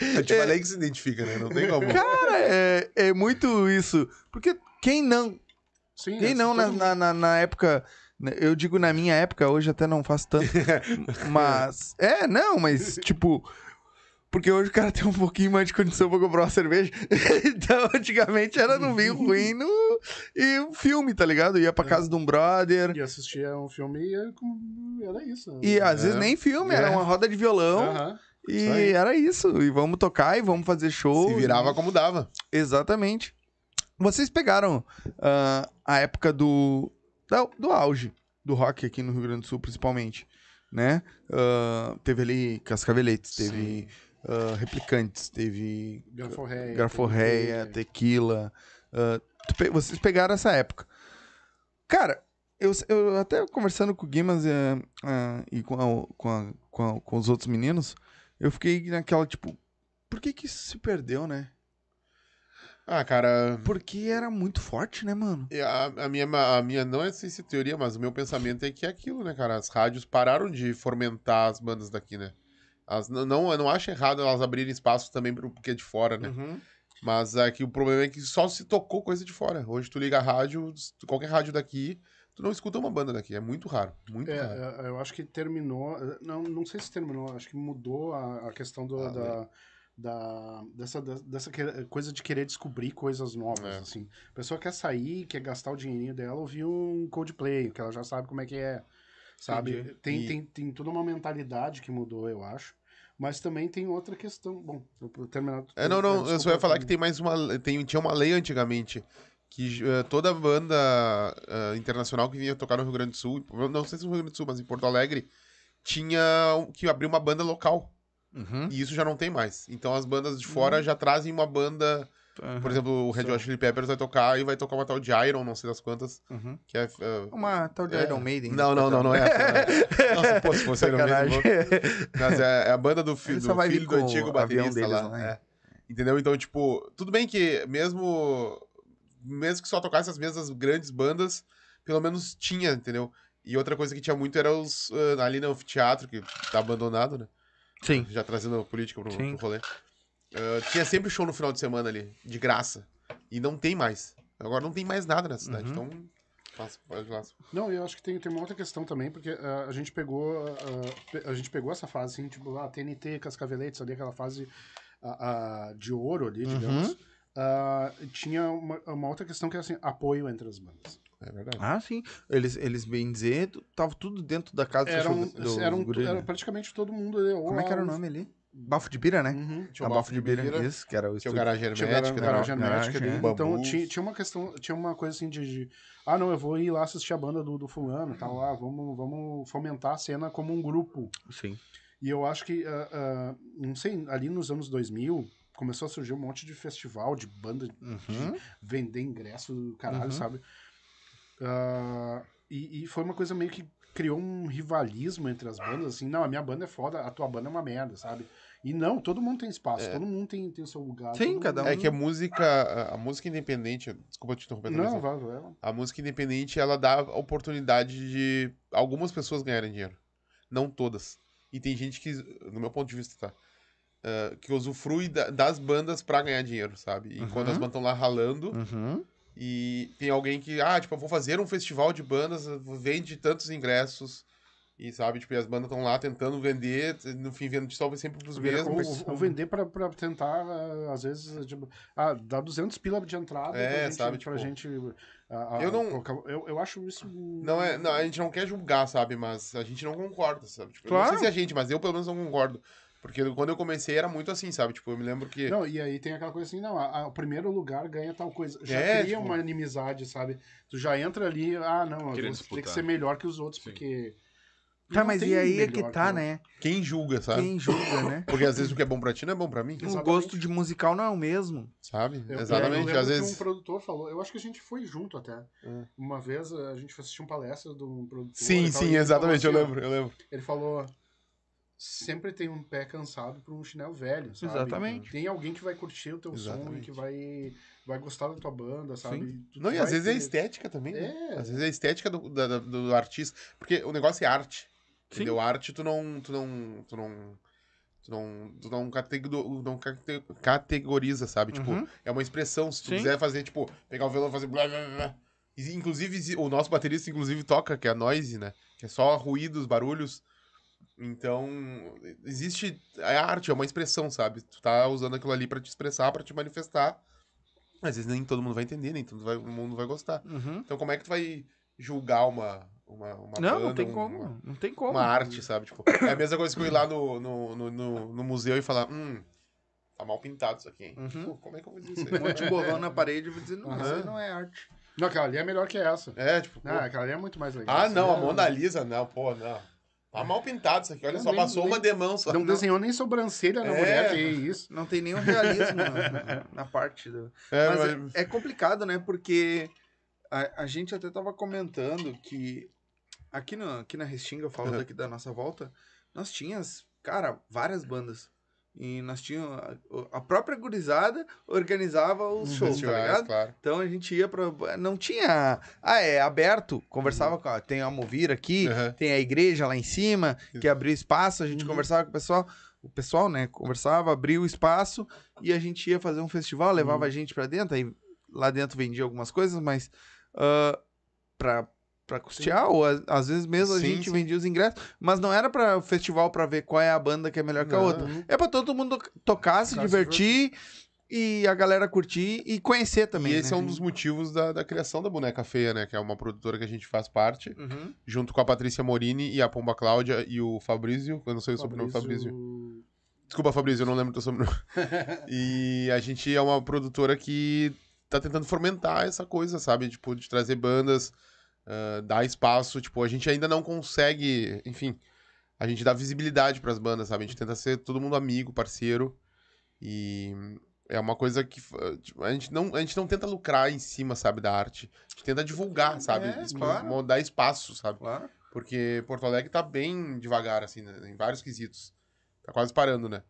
A gente falei que se identifica, né? Não tem como. Cara, é, é muito isso. Porque quem não. Sim, Quem não na, na, na- na época. né, Eu digo na minha época, hoje até não faço tanto. mas. É, não, mas tipo. Porque hoje o cara tem um pouquinho mais de condição pra comprar uma cerveja. então, antigamente era no vinho ruim no... e um filme, tá ligado? Ia pra casa de um brother. E assistia um filme e era, era isso. E às vezes É. nem filme, era É. uma roda de violão. Aham. E Isso aí. era isso. E vamos tocar e vamos fazer show. Se virava como dava. Exatamente. Vocês pegaram ah, a época do, da- do auge do rock aqui no Rio Grande do Sul, principalmente, né? Ah, teve ali Cascaveletes, teve ah, Replicantes, teve Garforreia. Garforreia, Tequila. vocês pegaram essa época. Cara, eu, eu até conversando com o Guimas eh, ah, e com, a- com, a- com a- com os outros meninos, eu fiquei naquela, tipo, por que que isso se perdeu, né? Ah, cara, Porque era muito forte, né, mano? A, a minha, a minha, não é sei se teoria, mas o meu pensamento é que é aquilo, né, cara? As rádios pararam de fomentar as bandas daqui, né? As, não, não, eu não acho errado elas abrirem espaço também pro porque é de fora, né? Uhum. Mas aqui o problema é que só se tocou coisa de fora. Hoje tu liga a rádio, qualquer rádio daqui, tu não escuta uma banda daqui. É muito raro, muito É, raro. é, eu acho que terminou. Não, não sei se terminou, acho que mudou a, a questão do, Ah, da, da, dessa, dessa coisa de querer descobrir coisas novas, É. assim. A pessoa quer sair, quer gastar o dinheirinho dela, ouvir um Coldplay, que ela já sabe como é que é, sabe? Entendi. Tem, E- tem, tem toda uma mentalidade que mudou, eu acho. Mas também tem outra questão. Bom, eu terminar. É, não, não, eu só ia falar que tem mais uma. Tem, tinha uma lei antigamente que eh, toda banda eh, internacional que vinha tocar no Rio Grande do Sul, não sei se no Rio Grande do Sul, mas em Porto Alegre, tinha que abrir uma banda local. Uhum. E isso já não tem mais. Então as bandas de fora já trazem uma banda Aham. Por exemplo, o Red Hot Chili Peppers vai tocar e vai tocar uma tal de Iron, não sei das quantas, Uhum. que é... é, Uma tal de É. Iron Maiden. Não, não, não, não é essa. Nossa, pô, se fosse Iron Maiden, Mas é, é a banda do, fi, do filho do antigo baterista deles lá. lá, né? é. Entendeu? Então, tipo, tudo bem que mesmo, mesmo que só tocasse as mesmas grandes bandas, pelo menos tinha, entendeu? E outra coisa que tinha muito era os ah, ali no anfiteatro, que tá abandonado, né? Sim. Já trazendo a política pro, Sim. pro rolê. Ah, tinha sempre show no final de semana ali, de graça. E não tem mais. Agora não tem mais nada nessa cidade. Uhum. Então, passa, pode lá. Não, eu acho que tem, tem uma outra questão também, porque ah, a gente pegou pe- a gente pegou essa fase, assim, tipo, a TNT, Cascaveletes, ali, aquela fase de ouro ali, digamos. Ah, tinha uma, uma outra questão que era assim, apoio entre as bandas. É verdade. Ah, sim. Eles, eles bem dizer, tava tudo dentro da casa Era, um, do, era, um- guri, era né? praticamente todo mundo ali. Como é que era o lá, nome ali? Bafo de Bira, né? Uhum. Tinha a o Bafo de Bira, Bira, isso, que era o Tinha o. Garagem Hermética. garagem, hermética ali. Então tinha, tinha uma questão, tinha uma coisa assim de, de, ah não, eu vou ir lá assistir a banda do, do fulano, tal, ah, vamos, vamos fomentar a cena como um grupo. Sim. E eu acho que, ah, ah, não sei, ali nos anos 2000 começou a surgir um monte de festival, de banda, Uhum. vender ingresso, caralho, Uhum. sabe? Ah, e, e foi uma coisa meio que criou um rivalismo entre as bandas, assim, não, a minha banda é foda, a tua banda é uma merda, sabe? E não, todo mundo tem espaço, todo mundo tem, tem o seu lugar. Sim, todo cada mundo- É que a música, a- música independente, desculpa te interromper, Não, vai, vai. a música independente ela dá a oportunidade de algumas pessoas ganharem dinheiro, não todas. E tem gente que, no meu ponto de vista, tá, eh, que usufrui da- das bandas pra ganhar dinheiro, sabe? Enquanto Uhum. as bandas estão lá ralando Uhum. E tem alguém que, ah, tipo, eu vou fazer um festival de bandas, vende tantos ingressos. E sabe, tipo, e as bandas estão lá tentando vender, no fim vende só sempre pros ou, mesmos. ou vender pra, pra tentar, ah, às vezes, tipo, ah, dá 200 pila de entrada É, pra gente, sabe, pra tipo, gente ah, ah, eu não- eu, eu acho isso... Não é, não, a gente não quer julgar, sabe? Mas a gente não concorda, sabe? Tipo, eu Não Claro. sei se a gente, mas eu pelo menos não concordo. Porque quando eu comecei era muito assim, sabe? Tipo, eu me lembro que. Não, e aí tem aquela coisa assim, não, a- a- o primeiro lugar ganha tal coisa. Já É, cria tipo- uma inimizade, sabe? Tu já entra ali, ah, não, eu vou ter que ser melhor que os outros, Sim. porque... Tá, mas tem e aí é que tá, outro. né? Quem julga, sabe? Quem julga, né? Porque às vezes o que é bom pra ti não é bom pra mim, O Exatamente. gosto de musical não é o mesmo. sabe? Eu- Exatamente. Eu às que vezes. um produtor falou, eu acho que a gente foi junto até. Hum. Uma vez a gente foi assistir uma palestra de um produtor. Sim, tal, sim, exatamente, eu assim, lembro, eu lembro. Ele falou, sempre tem um pé cansado por um chinelo velho, sabe? Exatamente. Tem alguém que vai curtir o teu som e Exatamente. que vai, vai gostar da tua banda, sabe? Não, e às vezes é ter- estética também, né? É. Às vezes é a estética do, da- do artista. Porque o negócio é arte. Sim. Entendeu? Arte tu não. Tu não. Tu não. Tu não, tu não, catego- não cate- categoriza, sabe? Tipo, Uhum. é uma expressão. Se tu Sim. quiser fazer, tipo, pegar o violão e fazer blá blá blá. Inclusive, o nosso baterista, inclusive, toca, que é a noise, né? Que é só ruídos, barulhos. Então, existe. É arte, é uma expressão, sabe? Tu tá usando aquilo ali pra te expressar, pra te manifestar. Às vezes nem todo mundo vai entender, nem todo mundo vai gostar. Uhum. Então, como é que tu vai julgar uma, uma, uma Não, banda, não tem um- como. Uma, Não tem como. uma arte, sabe? Tipo, é a mesma coisa que eu ir lá no, no, no, no- no museu e falar, hum, tá mal pintado isso aqui, hein? Uhum. Pô, como é que eu vou dizer isso aí? Um monte de borrão na parede e vou dizer, não, isso aí não é arte. Não, aquela ali é melhor que essa. É, tipo, pô, Ah, aquela ali é muito mais legal. ah, não, a Mona Lisa, não, pô, não. Tá mal pintado isso aqui, olha Não, só, nem- passou nem- uma demão só. Não desenhou nem sobrancelha na É. mulher, que isso. Não tem nenhum realismo na, na parte do. É, Mas mas- é, é complicado, né? Porque a, a gente até tava comentando que aqui, no, aqui na Restinga, eu falo Uhum. daqui da nossa volta, nós tínhamos, cara, várias bandas. E nós tínhamos. A, a própria gurizada organizava os shows, tá ligado? claro. Então a gente ia pra. Não tinha. Ah, é aberto. Conversava com. a- Tem a Movira aqui, Uhum. tem a igreja lá em cima, que abriu espaço, a gente Uhum. conversava com o pessoal. O pessoal, né, conversava, abria o espaço e a gente ia fazer um festival, levava a gente pra dentro, aí lá dentro vendia algumas coisas, mas ah, pra, pra custear, ou a- às vezes mesmo a Sim, gente sim. vendia os ingressos, mas não era pra o festival pra ver qual é a banda que é melhor que a Não. outra. É pra todo mundo tocar, se divertir e a galera curtir e conhecer também. e esse né? é um dos motivos da, da criação da Boneca Feia, né? Que é uma produtora que a gente faz parte, Uhum. junto com a Patrícia Morini e a Pomba Cláudia e o Fabrício. Eu não sei o sobrenome do Fabrício. Desculpa, Fabrício, eu não lembro do teu sobrenome. e a gente é uma produtora que tá tentando fomentar essa coisa, sabe? Tipo, de trazer bandas, ah, dar espaço. Tipo, a gente ainda não consegue, enfim, a gente dá visibilidade pras bandas, sabe? A gente tenta ser todo mundo amigo, parceiro. E é uma coisa que uh, tipo, a, gente não, a gente não tenta lucrar em cima, sabe, da arte. A gente tenta divulgar, sabe? É, claro. Dar espaço, sabe? Claro. Porque Porto Alegre tá bem devagar, assim, né, em vários quesitos. Tá quase parando, né?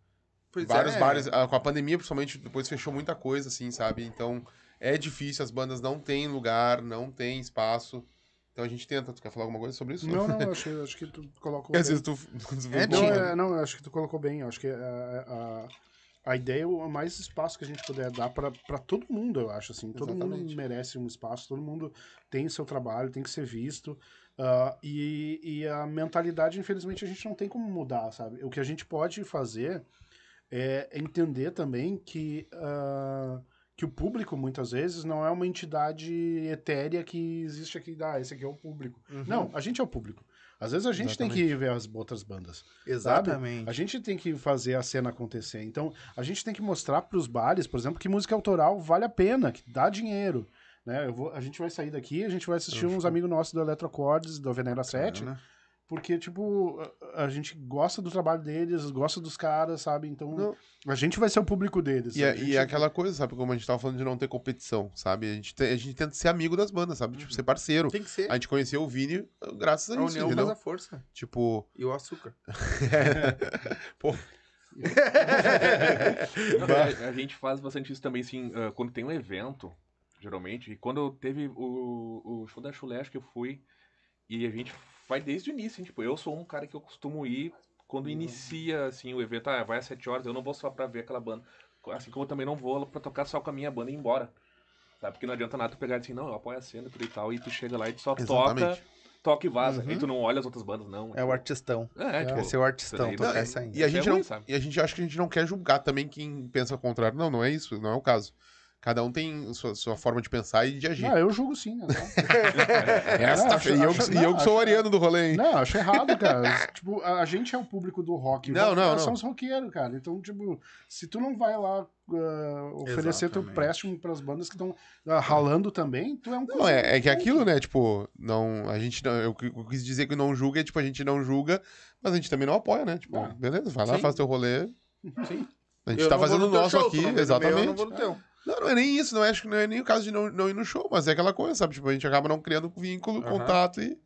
Pois vários é. bares, ah, com a pandemia, principalmente, depois fechou muita coisa, assim, sabe? Então, é difícil, as bandas não têm lugar, não têm espaço. Então a gente tenta. Tu quer falar alguma coisa sobre isso? Não, não, acho, acho que tu colocou. Às vezes tu. É, Não, é, não, acho que tu colocou bem. Acho que a, a, a ideia é o mais espaço que a gente puder dar pra todo mundo, eu acho. assim. Todo mundo Exatamente. merece um espaço, todo mundo tem seu trabalho, tem que ser visto. ah, e, e a mentalidade, infelizmente, a gente não tem como mudar, sabe? O que a gente pode fazer é entender também que, ah, que o público, muitas vezes, não é uma entidade etérea que existe aqui. Ah, esse aqui é o público. Uhum. Não, a gente é o público. Às vezes a gente tem que ver as outras bandas. Exatamente. A gente tem que fazer a cena acontecer. Então, a gente tem que mostrar para os bares, por exemplo, que música autoral vale a pena, que dá dinheiro. Né? Eu vou- a gente vai sair daqui, a gente vai assistir uns amigos nossos do Eletrocordes, do Venera 7, né? Porque, tipo, a, a gente gosta do trabalho deles, gosta dos caras, sabe? Então, Não. a gente vai ser o público deles. E, A é- gente- e é aquela coisa, sabe? Como a gente tava falando de não ter competição, sabe? A gente, te- a gente tenta ser amigo das bandas, sabe? Tipo, ser parceiro. Tem que ser. A gente conheceu o Vini uh, graças a, A isso, união entendeu? faz a força. Tipo, E o açúcar. pô, Não, a, a gente faz bastante isso também, assim, ah, quando tem um evento, geralmente, e quando teve o, o show da Chulé, acho que eu fui, e a gente vai desde o início, hein, tipo, eu sou um cara que eu costumo ir quando inicia, assim, o evento, ah, vai às 7 horas, eu não vou só pra ver aquela banda, assim como eu também não vou pra tocar só com a minha banda e ir embora, sabe, porque não adianta nada tu pegar assim, não, eu apoio a cena, e tal, e tu chega lá e tu só toca, Exatamente. toca e vaza, Uhum. e tu não olha as outras bandas, não. É o artistão. É, tipo, É ser o artistão, Não, tocar e- essa ainda. E a gente É ruim, não. sabe? E a gente acha que a gente não quer julgar também quem pensa o contrário. Não, não é isso, não é o caso. Cada um tem sua, sua forma de pensar e de agir. Ah, eu julgo sim. Né? Não, tá. E eu, acho- e eu não, que sou o acho- ariano do rolê, hein? Não, acho errado, cara. tipo, a, a gente é o público do rock. Não, rock não, São não. os roqueiros, cara. Então, tipo, se tu não vai lá ah, oferecer teu Exatamente. empréstimo pras bandas que estão ralando também, tu é um Não, é, é que aquilo, né? Tipo, não, a gente não. Eu, eu quis dizer que não julga é tipo, a gente não julga, mas a gente também não apoia, né? Tipo, Ah. beleza, vai lá, Sim. faz teu rolê. Sim. A gente Eu tá não fazendo o nosso show, aqui, não no meu, exatamente. Eu não vou no teu. Não, não é nem isso, não é, acho que não é nem o caso de não, não ir no show, mas é aquela coisa, sabe? Tipo, a gente acaba não criando vínculo, Aham. contato e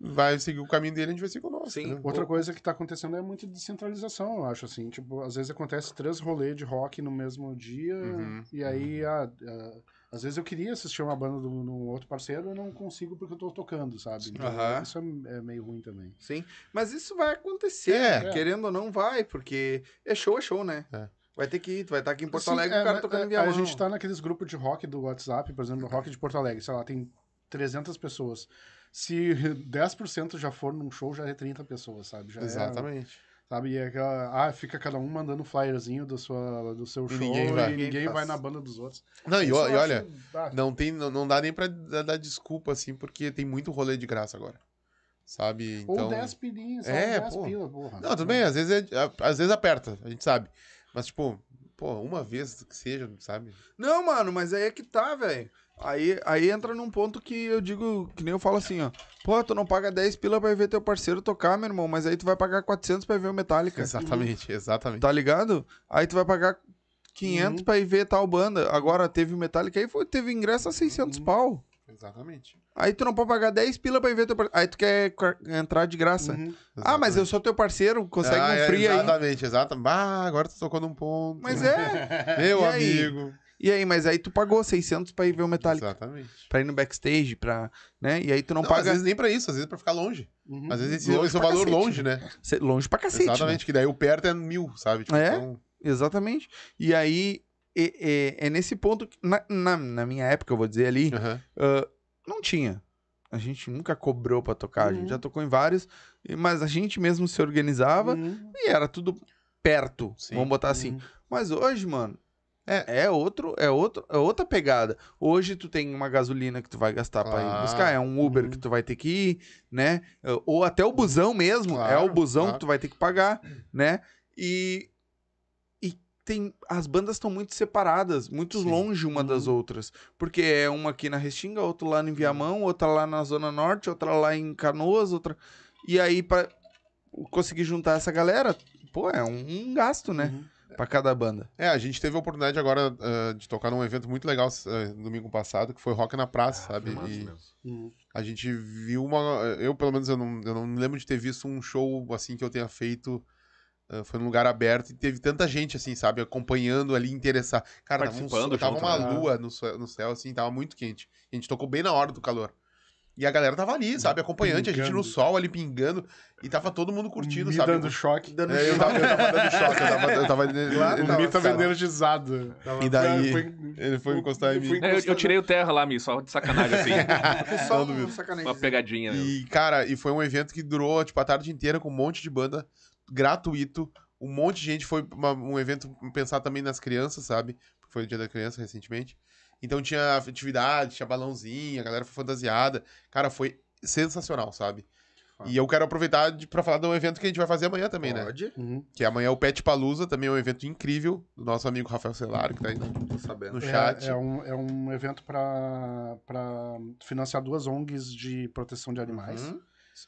vai seguir o caminho dele, a gente vai seguir o nosso. Sim. entendeu? Outra coisa que tá acontecendo é muita descentralização, eu acho, assim. Tipo, às vezes acontece três rolês de rock no mesmo dia, Uhum, e aí, ah, ah, às vezes eu queria assistir uma banda de um outro parceiro, eu não consigo porque eu tô tocando, sabe? Então, Aham. isso é, é meio ruim também. Sim. Mas isso vai acontecer, É. né? querendo ou não, vai, porque é show, é show, né? É. Vai ter que ir, tu vai estar aqui em Porto Sim, Alegre, é, o cara tocando é, em Viamão. A gente tá naqueles grupos de rock do WhatsApp, por exemplo, rock de Porto Alegre, sei lá, tem 300 pessoas. Se 10% já for num show, já é 30 pessoas, sabe? Já é- Exatamente. sabe? E é aquela, ah, fica cada um mandando um flyerzinho do, sua, do seu E show ninguém vai. e ninguém vai na banda dos outros. Não, e, e olha, acho- não, tem, não, não dá nem pra dar, desculpa, assim, porque tem muito rolê de graça agora. Sabe? Então... Ou 10 pilinhas, É, é, 10 pô. pila, porra. Não, tudo bem, às vezes, é, às vezes aperta, a gente sabe. Mas, tipo, pô, uma vez que seja, sabe? Não, mano, mas aí é que tá, velho. Aí, aí entra num ponto que eu digo, que nem eu falo assim, ó. Pô, tu não paga 10 pila pra ir ver teu parceiro tocar, meu irmão, mas aí tu vai pagar 400 pra ir ver o Metallica. Exatamente, exatamente. Tá ligado? Aí tu vai pagar 500 Uhum. pra ir ver tal banda. Agora teve o Metallica, aí foi, teve ingresso a 600 Uhum. pau. Exatamente. Aí tu não pode pagar 10 pila pra ir ver teu parceiro. Aí tu quer entrar de graça. Uhum. Ah, mas eu sou teu parceiro, consegue Ah, um é, free aí. Exatamente, exatamente. Ah, agora tu tocou num ponto. Mas é. Meu E aí? amigo. E aí, mas aí tu pagou 600 pra ir ver o Metallica. Exatamente. Pra ir no backstage, pra. Né? E aí tu não, Não, paga. às vezes nem pra isso, às vezes é pra ficar longe. Uhum. Às vezes esse, Longe esse é o valor cacete, longe, né? Longe pra cacete. né? Exatamente, que daí o perto é mil, sabe? Tipo, É? então- Exatamente. E aí, é, é- é nesse ponto. que- Na, na, na minha época, eu vou dizer ali, Aham. ah, não tinha. A gente nunca cobrou pra tocar. A gente Uhum. já tocou em vários, mas a gente mesmo se organizava Uhum. e era tudo perto. Sim. Vamos botar assim. Uhum. Mas hoje, mano, é, é outro, é outro, é outra pegada. Hoje tu tem uma gasolina que tu vai gastar pra ir Claro. buscar, é um Uber Uhum. que tu vai ter que ir, né? Ou até o busão mesmo, é o Claro, busão claro. que tu vai ter que pagar, né? E tem as bandas estão muito separadas, muito Sim. longe uma das Uhum. outras, porque é uma aqui na Restinga, outra lá em Viamão, outra lá na Zona Norte, outra lá em Canoas, outra e aí para conseguir juntar essa galera, pô, é um, um gasto, né? Uhum. Pra cada banda. É, a gente teve a oportunidade agora ah, de tocar num evento muito legal ah, no domingo passado, que foi Rock na Praça, sabe? Massa E mesmo. Uhum. a gente viu uma. Eu, pelo menos, eu não, eu não me lembro de ter visto um show assim que eu tenha feito. Ah, foi num lugar aberto e teve tanta gente, assim, sabe? Acompanhando ali, interessar. Cara, tava, um, Participando tava uma né? lua no céu, no céu, assim, tava muito quente. A gente tocou bem na hora do calor. E a galera tava ali, sabe? Acompanhando, a gente Pingando. no sol ali pingando. E tava todo mundo curtindo, Me sabe? dando choque. Dando É, eu, tava, eu tava dando choque, eu tava. Eu tava Claro, O Mi tava energizado. E daí, Foi- ele foi encostar em mim. É, eu, eu tirei o terra lá, Mi, só de sacanagem, assim. Só um sacanagem. uma pegadinha. mesmo. E, cara, e foi um evento que durou, tipo, a tarde inteira com um monte de banda gratuito. Um monte de gente. Foi uma- um evento pensar também nas crianças, sabe? Porque foi o dia da criança recentemente. Então tinha atividade, tinha balãozinho, a galera foi fantasiada. Cara, foi sensacional, sabe? E eu quero aproveitar pra falar de um evento que a gente vai fazer amanhã também, né? Pode, Uhum. Que amanhã é o Pet Palusa, também é um evento incrível, do nosso amigo Rafael Celaro, que tá aí no, no chat. É, é um, é um evento para financiar duas ONGs de proteção de animais. Uhum.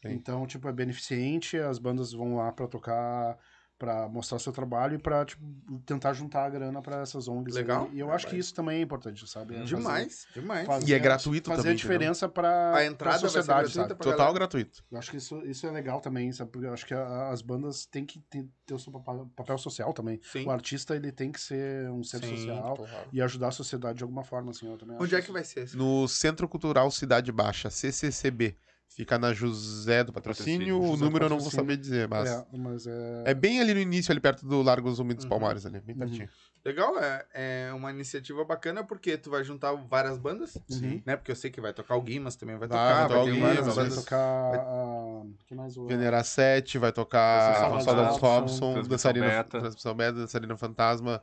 Aí. Então, tipo, é beneficente, as bandas vão lá pra tocar, pra mostrar seu trabalho e pra, tipo, tentar juntar a grana pra essas ONGs. aí. Legal. E eu acho que isso também é importante, sabe? É Demais, demais. fazer- E é gratuito fazer também, a diferença pra, A entrada pra vai sociedade, gratuita sabe? Total galera. gratuito. Eu acho que isso, isso é legal também, sabe? Porque eu acho que a- as bandas têm que ter, ter o seu papel, papel social também. Sim. O artista, ele tem que ser um ser Sim, social claro. e ajudar a sociedade de alguma forma, assim, eu também Onde é que isso. vai ser? No Centro Cultural Cidade Baixa, CCCB. Fica na José do Patrocínio. Patrocínio. O José número eu não vou saber dizer, mas. É. É, mas é... bem ali no início, ali perto do Largo dos Umídos Uhum. Palmares, ali, bem pertinho. Legal, é, é uma iniciativa bacana porque tu vai juntar várias bandas, Uhum. né? Porque eu sei que vai tocar o Guimas também vai Vai, tocar, vai vai, tocar ter o várias Guimas, vai tocar. a- que mais o. Venerar 7, vai tocar Saudades Saudades Robson, Transmissão Dançarina, Beta. Transmissão Beta, Dançarina Fantasma.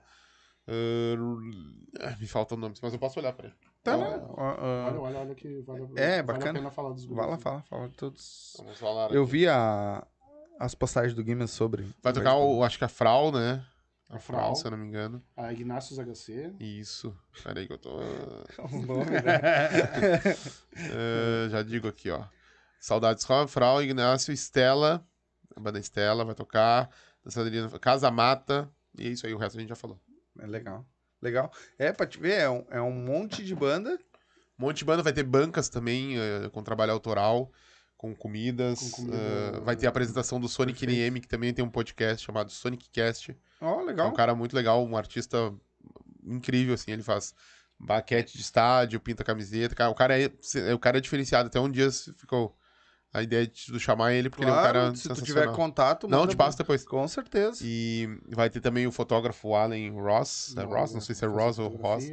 ah, me faltam nomes, mas eu posso olhar pra ele. Tá, Ó, né? Ó, ó, Olha, olha, olha que vale, É, vale bacana. a pena falar dos grupos. Vai lá, fala, fala de todos. Vamos falar. Eu aqui. vi a, as postagens do Guimas sobre. Vai tocar, o, acho que a Frau, né? A Frau, se eu não me engano. A Ignácios HC. Isso. Peraí que eu tô. o nome, né? Eh, já digo aqui, ó. Saudades Rob, Frau, Ignácio, Estela. A banda Estela vai tocar. Casa Mata. E é isso aí, o resto a gente já falou. É legal. Legal. É, pra te ver, é um, é um monte de banda. Um monte de banda, vai ter bancas também, eh, com trabalho autoral, com comidas. Com comida. eh, vai ter a apresentação do Sonic Perfeito. NM, que também tem um podcast chamado Sonic Cast. Ó, É legal. um cara muito legal, um artista incrível, assim, ele faz baquete de estádio, pinta camiseta. Cara, o cara é, o cara é diferenciado. Até um dia ficou a ideia de tu chamar ele, porque ele é um cara se tu tiver contato, Não, te passo depois. Com certeza. E vai ter também o fotógrafo Allen Ross. É Não, Ross? Não sei se é Ross ou Ross.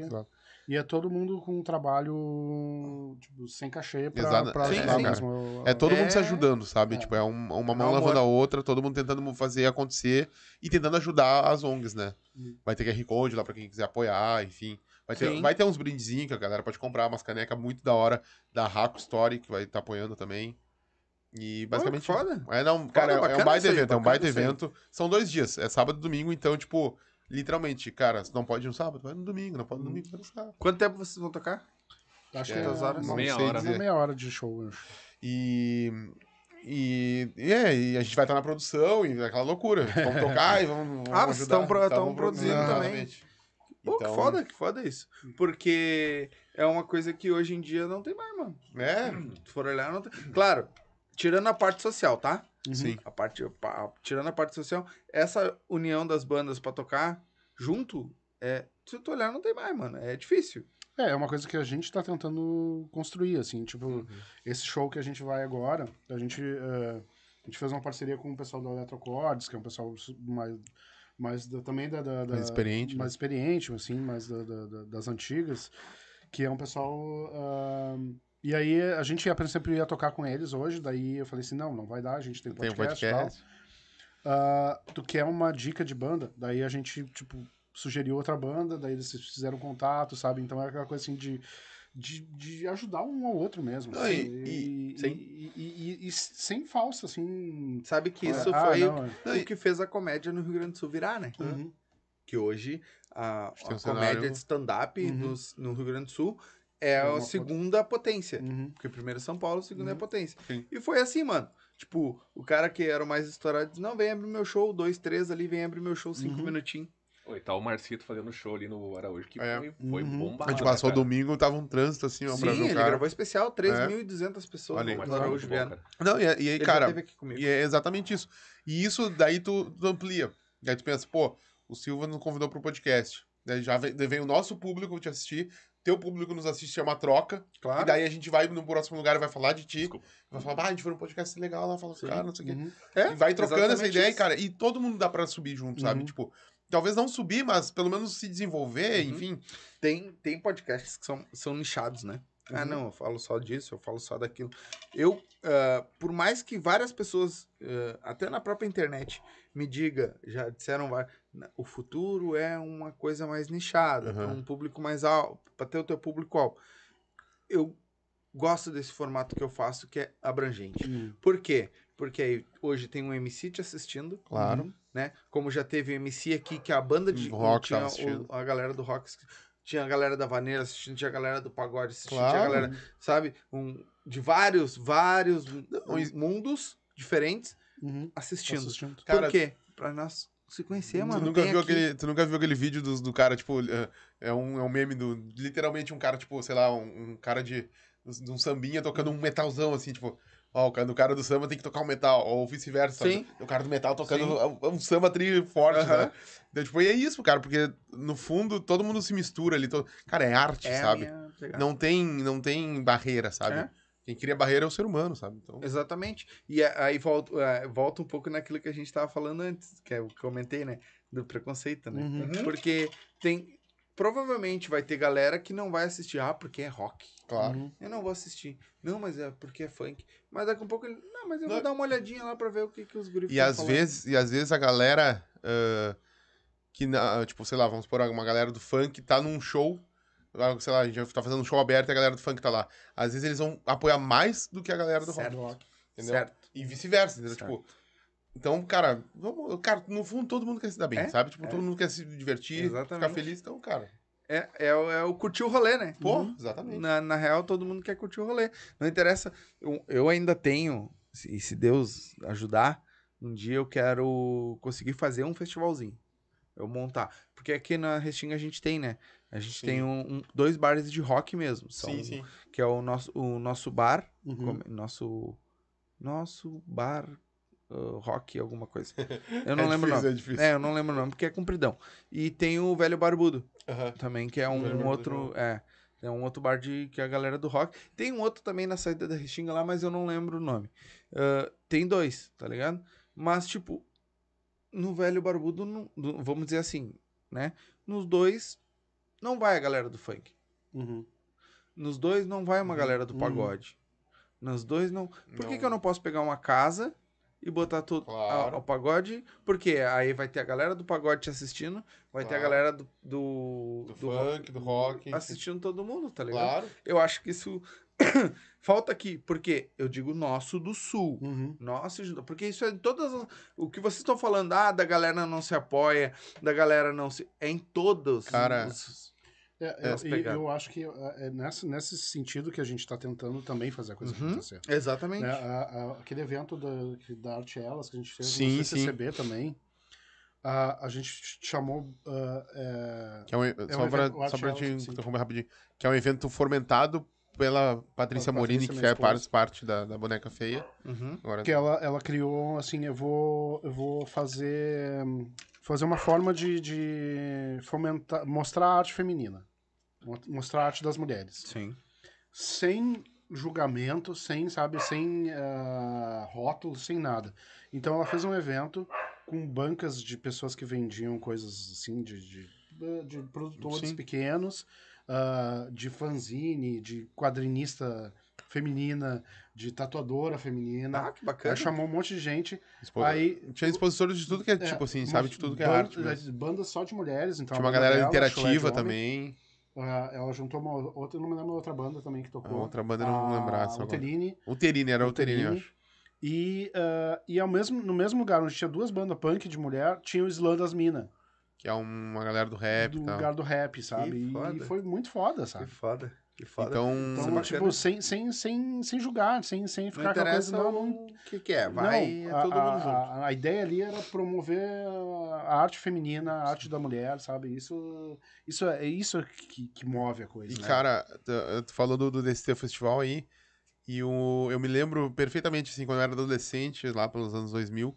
E é todo mundo com um trabalho tipo, sem cachê pra, Exato. pra Sim, ajudar sim. mesmo. É todo É- mundo se ajudando, sabe? É. Tipo, é um- uma mão amor. lavando a outra, todo mundo tentando fazer acontecer e tentando ajudar as ONGs, né? Hum. Vai ter QR Code lá pra quem quiser apoiar, enfim. Vai ter, Sim. vai ter uns brindezinhos que a galera pode comprar, umas canecas muito da hora da Raco Story, que vai estar apoiando também. E basicamente. Olha que foda. É, não, cara, é- é, bacana um baita isso aí, evento, é um baita aí. evento. São dois dias, é sábado e domingo, então, tipo, literalmente, cara, se não pode ir no sábado, vai no domingo, não pode no domingo, vai no sábado. Quanto tempo vocês vão tocar? Acho É, que é quantas horas? uma- Meia sei hora. dizer. uma meia hora de show, eu acho. E. E, e, é, e a gente vai estar na produção e aquela loucura. Vamos tocar e vamos, vamos Ah, vocês estão pro- vamos produzindo também. exatamente. Pô, que Então, foda, que foda isso. Porque é uma coisa que hoje em dia não tem mais, mano. É, Se for olhar, não tem. Claro, tirando a parte social, tá? sim. A parte, pa- tirando a parte social, essa união das bandas pra tocar junto, é, se tu olhar, não tem mais, mano. É difícil. É, é uma coisa que a gente tá tentando construir, assim, tipo, esse show que a gente vai agora, a gente, eh, a gente fez uma parceria com o pessoal da Eletrocords, que é um pessoal mais, mais da- também da, da- Mais experiente, mais experiente, assim, mais da- da- da- das antigas, que é um pessoal, ah, e aí a gente a princípio ia tocar com eles hoje, daí eu falei assim, não, não vai dar, a gente tem Tem um podcast, e tal. podcast. Ah, tu quer uma dica de banda? Daí a gente, tipo, sugeriu outra banda, daí eles fizeram contato, sabe? Então é aquela coisa assim de, de, de ajudar um ao outro mesmo. Não, sabe? e- e- e, sim. e- e- e- e sem falsa, assim. Sabe que isso ah, foi não, é. o que fez a comédia no Rio Grande do Sul virar, né? Uhum. Que hoje a, tem a um comédia cenário- de stand-up Uhum. nos- no Rio Grande do Sul é, É a uma segunda potência. Uhum. Porque primeiro é São Paulo, segundo é Uhum. potência. Sim. E foi assim, mano. Tipo, o cara que era o mais estourado disse, não, vem abrir meu show, dois, três ali, vem abrir meu show, cinco Uhum. minutinhos. Oi, tá o Marcito fazendo show ali no Araújo, que É. foi, foi Uhum. bombado. A gente passou cara? domingo, tava um trânsito assim, ó, Sim, pra ver o ele cara. gravou especial, 3.200 pessoas Olha aí. no Araújo vieram. cara. Não, e, e aí, Ele cara, e é exatamente isso. E isso daí tu, tu amplia. Daí tu pensa, pô, o Silva nos convidou pro podcast. Daí já vem, vem o nosso público te assistir, teu público nos assiste, é uma troca. Claro. E daí a gente vai no próximo lugar e vai falar de ti. Desculpa. Vai falar, ah, a gente foi num podcast legal lá, fala caras, não sei o quê. Uhum. É, E vai trocando essa ideia, isso. cara. E todo mundo dá pra subir junto, sabe? Uhum. Tipo, talvez não subir, mas pelo menos se desenvolver, Uhum. enfim. Tem, tem podcasts que são, são nichados, né? Ah, Uhum. não, eu falo só disso, eu falo só daquilo. Eu, ah, por mais que várias pessoas, ah, até na própria internet, me diga, já disseram, o futuro é uma coisa mais nichada, Uhum. pra um público mais alto, para ter o teu público alto. Eu gosto desse formato que eu faço, que é abrangente. Uhum. Por quê? Porque aí hoje tem um MC te assistindo, Claro. né? Como já teve o MC aqui, que a banda de rock tinha assistindo. o- a galera do rock, tinha a galera da vaneira assistindo, tinha a galera do pagode assistindo, Claro. tinha a galera, sabe? Um, de vários, vários mundos diferentes Uhum. assistindo. Assistindo. Por Cara, quê? Pra nós se conhecer, Tu mano. nunca, viu aqui- aquele, tu nunca viu aquele vídeo do, do cara, tipo, é- é um, é um meme do. Literalmente um cara, tipo, sei lá, um, um cara de, de um sambinha tocando um metalzão, assim, tipo. Ó, o cara, o cara do samba tem que tocar um metal, ou vice-versa. O cara do metal tocando Sim. um, um samba tri forte, né? Então, tipo, e é isso, cara, porque no fundo todo mundo se mistura ali. todo- Cara, é arte, É sabe? minha. Não tem, não tem barreira, sabe? É. Quem cria barreira é o ser humano, sabe? Então, Exatamente. E aí volta, é, volta um pouco naquilo que a gente tava falando antes, que é o que eu comentei, né? Do preconceito, né? Uhum. Porque tem. Provavelmente vai ter galera que não vai assistir, ah, porque é rock. claro. Uhum. Eu não vou assistir. Não, mas é porque é funk. Mas daqui a pouco ele. Não, mas eu Não. vou dar uma olhadinha lá pra ver o que, que os guris E às falando." vezes, e às vezes a galera ah, que na- tipo, sei lá, vamos por uma galera do funk tá num show, sei lá, a gente tá fazendo um show aberto e a galera do funk tá lá. Às vezes eles vão apoiar mais do que a galera do Certo. rock, entendeu? Certo. E vice-versa, entendeu? Certo. Tipo, então, cara, vamos, cara, no fundo todo mundo quer se dar bem, É, sabe? Tipo, é. todo mundo quer se divertir, Exatamente. ficar feliz, então, cara. É, é, o- é o curtir o rolê, né? Pô, exatamente. Na, na real, todo mundo quer curtir o rolê. Não interessa. Eu, eu ainda tenho, e se Deus ajudar, um dia eu quero conseguir fazer um festivalzinho. Eu montar. Porque aqui na Restinga a gente tem, né? A gente Sim. tem um, um- dois bares de rock mesmo. São, Sim, sim. Que é o nosso, o nosso bar. Uhum. nosso. Nosso bar. Uh, rock, alguma coisa. Eu não é lembro o difícil, nome. É. É, eu não lembro o nome, porque é compridão. E tem o Velho Barbudo também, que é um, Barbudo outro. É. É um outro bar de que é a galera do rock. Tem um outro também na saída da Restinga lá, mas eu não lembro o nome. Ah, tem dois, tá ligado? Mas, tipo, no Velho Barbudo, não- no- vamos dizer assim, né? Nos dois, não vai a galera do funk. Uhum. Nos dois, não vai uma galera do Uhum. pagode. Nos dois, não. Por que, que eu não posso pegar uma casa e botar tudo Claro. ao, pagode? Porque aí vai ter a galera do pagode te assistindo, vai ter a Claro. galera do, do, Do, do funk, do rock. assistindo todo mundo, tá ligado? Claro. Eu acho que isso falta aqui, porque eu digo nosso do sul. Uhum. Nossa, porque isso é em todas as- o que vocês estão falando, ah, da galera não se apoia, da galera não se é em todos Cara, os- É, As eu, e eu acho que é é nessa, nesse sentido que a gente está tentando também fazer a coisa Uhum. acontecer. Exatamente. Né, a- a- aquele evento da, da Arte Elas que a gente fez Sim, no sim. CCB também, a, a gente chamou. ah, é, Que é um, só um o só pra Art te interromper rapidinho. Que é um evento fomentado pela Patrícia Morini, que é parte, parte da, da boneca feia. Uhum. Agora, que ela, ela criou assim eu vou eu vou fazer fazer uma forma de, de fomentar mostrar a arte feminina mostrar a arte das mulheres Sim. sem julgamento sem sabe sem ah, rótulo sem nada então ela fez um evento com bancas de pessoas que vendiam coisas assim de, de, de produtores Sim. pequenos ah, de fanzine de quadrinista feminina de tatuadora feminina Ah, que ela bacana. chamou um monte de gente. expo- Aí. Tinha expositores de que é, que ela juntou uma outra, não me lembro outra banda também que A tocou. outra banda eu não vou lembrar. Uterine. O Terini, era o Terini, eu Uterine. acho. E, ah, e ao mesmo, no mesmo lugar onde tinha duas bandas punk de mulher, tinha o Slam das Minas. Que é uma galera do rap do lugar do rap, sabe? Que E, e foi muito foda, Que sabe? foda. Que foda. Então, Então, tipo, sem, sem, sem, sem julgar, sem, sem não ficar aquela interessa coisa. Não, não, o que, que é. Vai Não, é todo a, mundo junto. a, a ideia ali era promover a arte feminina, a arte da mulher, sabe? Isso, isso é isso que, que move a coisa. E, né? cara, tu, tu falou do, do, desse teu festival aí, e o, eu me lembro perfeitamente, assim, quando eu era adolescente, lá pelos anos 2000,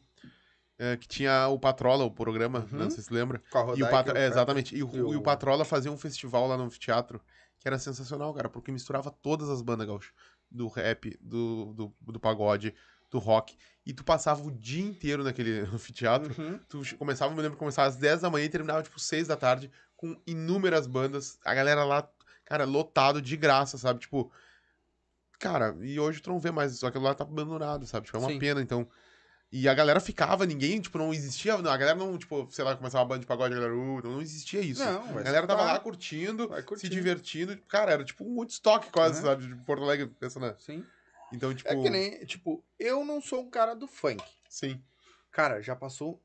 é, que tinha o Patrola, o programa, Uhum. não sei se lembra. Com a E o Rodaica, Patro... é, cara. exatamente. E o, E o- e o Patrola fazia um festival lá no anfiteatro que era sensacional, cara, porque misturava todas as bandas gaúchas. Do rap, do, do, do pagode, do rock. E tu passava o dia inteiro naquele anfiteatro. Uhum. Tu começava, eu me lembro que começava às 10 da manhã e terminava tipo 6 da tarde, com inúmeras bandas. A galera lá, cara, lotado de graça, sabe? Tipo. Cara, e hoje tu não vê mais isso. Aquilo lá tá abandonado, sabe? Tipo, é uma Sim. pena, então. E a galera ficava, ninguém, tipo, não existia. não, a galera não, tipo, sei lá, começava uma banda de pagode, a galera, uh, não, não existia isso. Não, a galera tava escutar. lá curtindo, se divertindo. Cara, era tipo um Woodstock quase, Uhum. sabe? De Porto Alegre, pensa na. Sim. Então, tipo. É que nem, tipo, eu não sou um cara do funk. Sim. Cara, já passou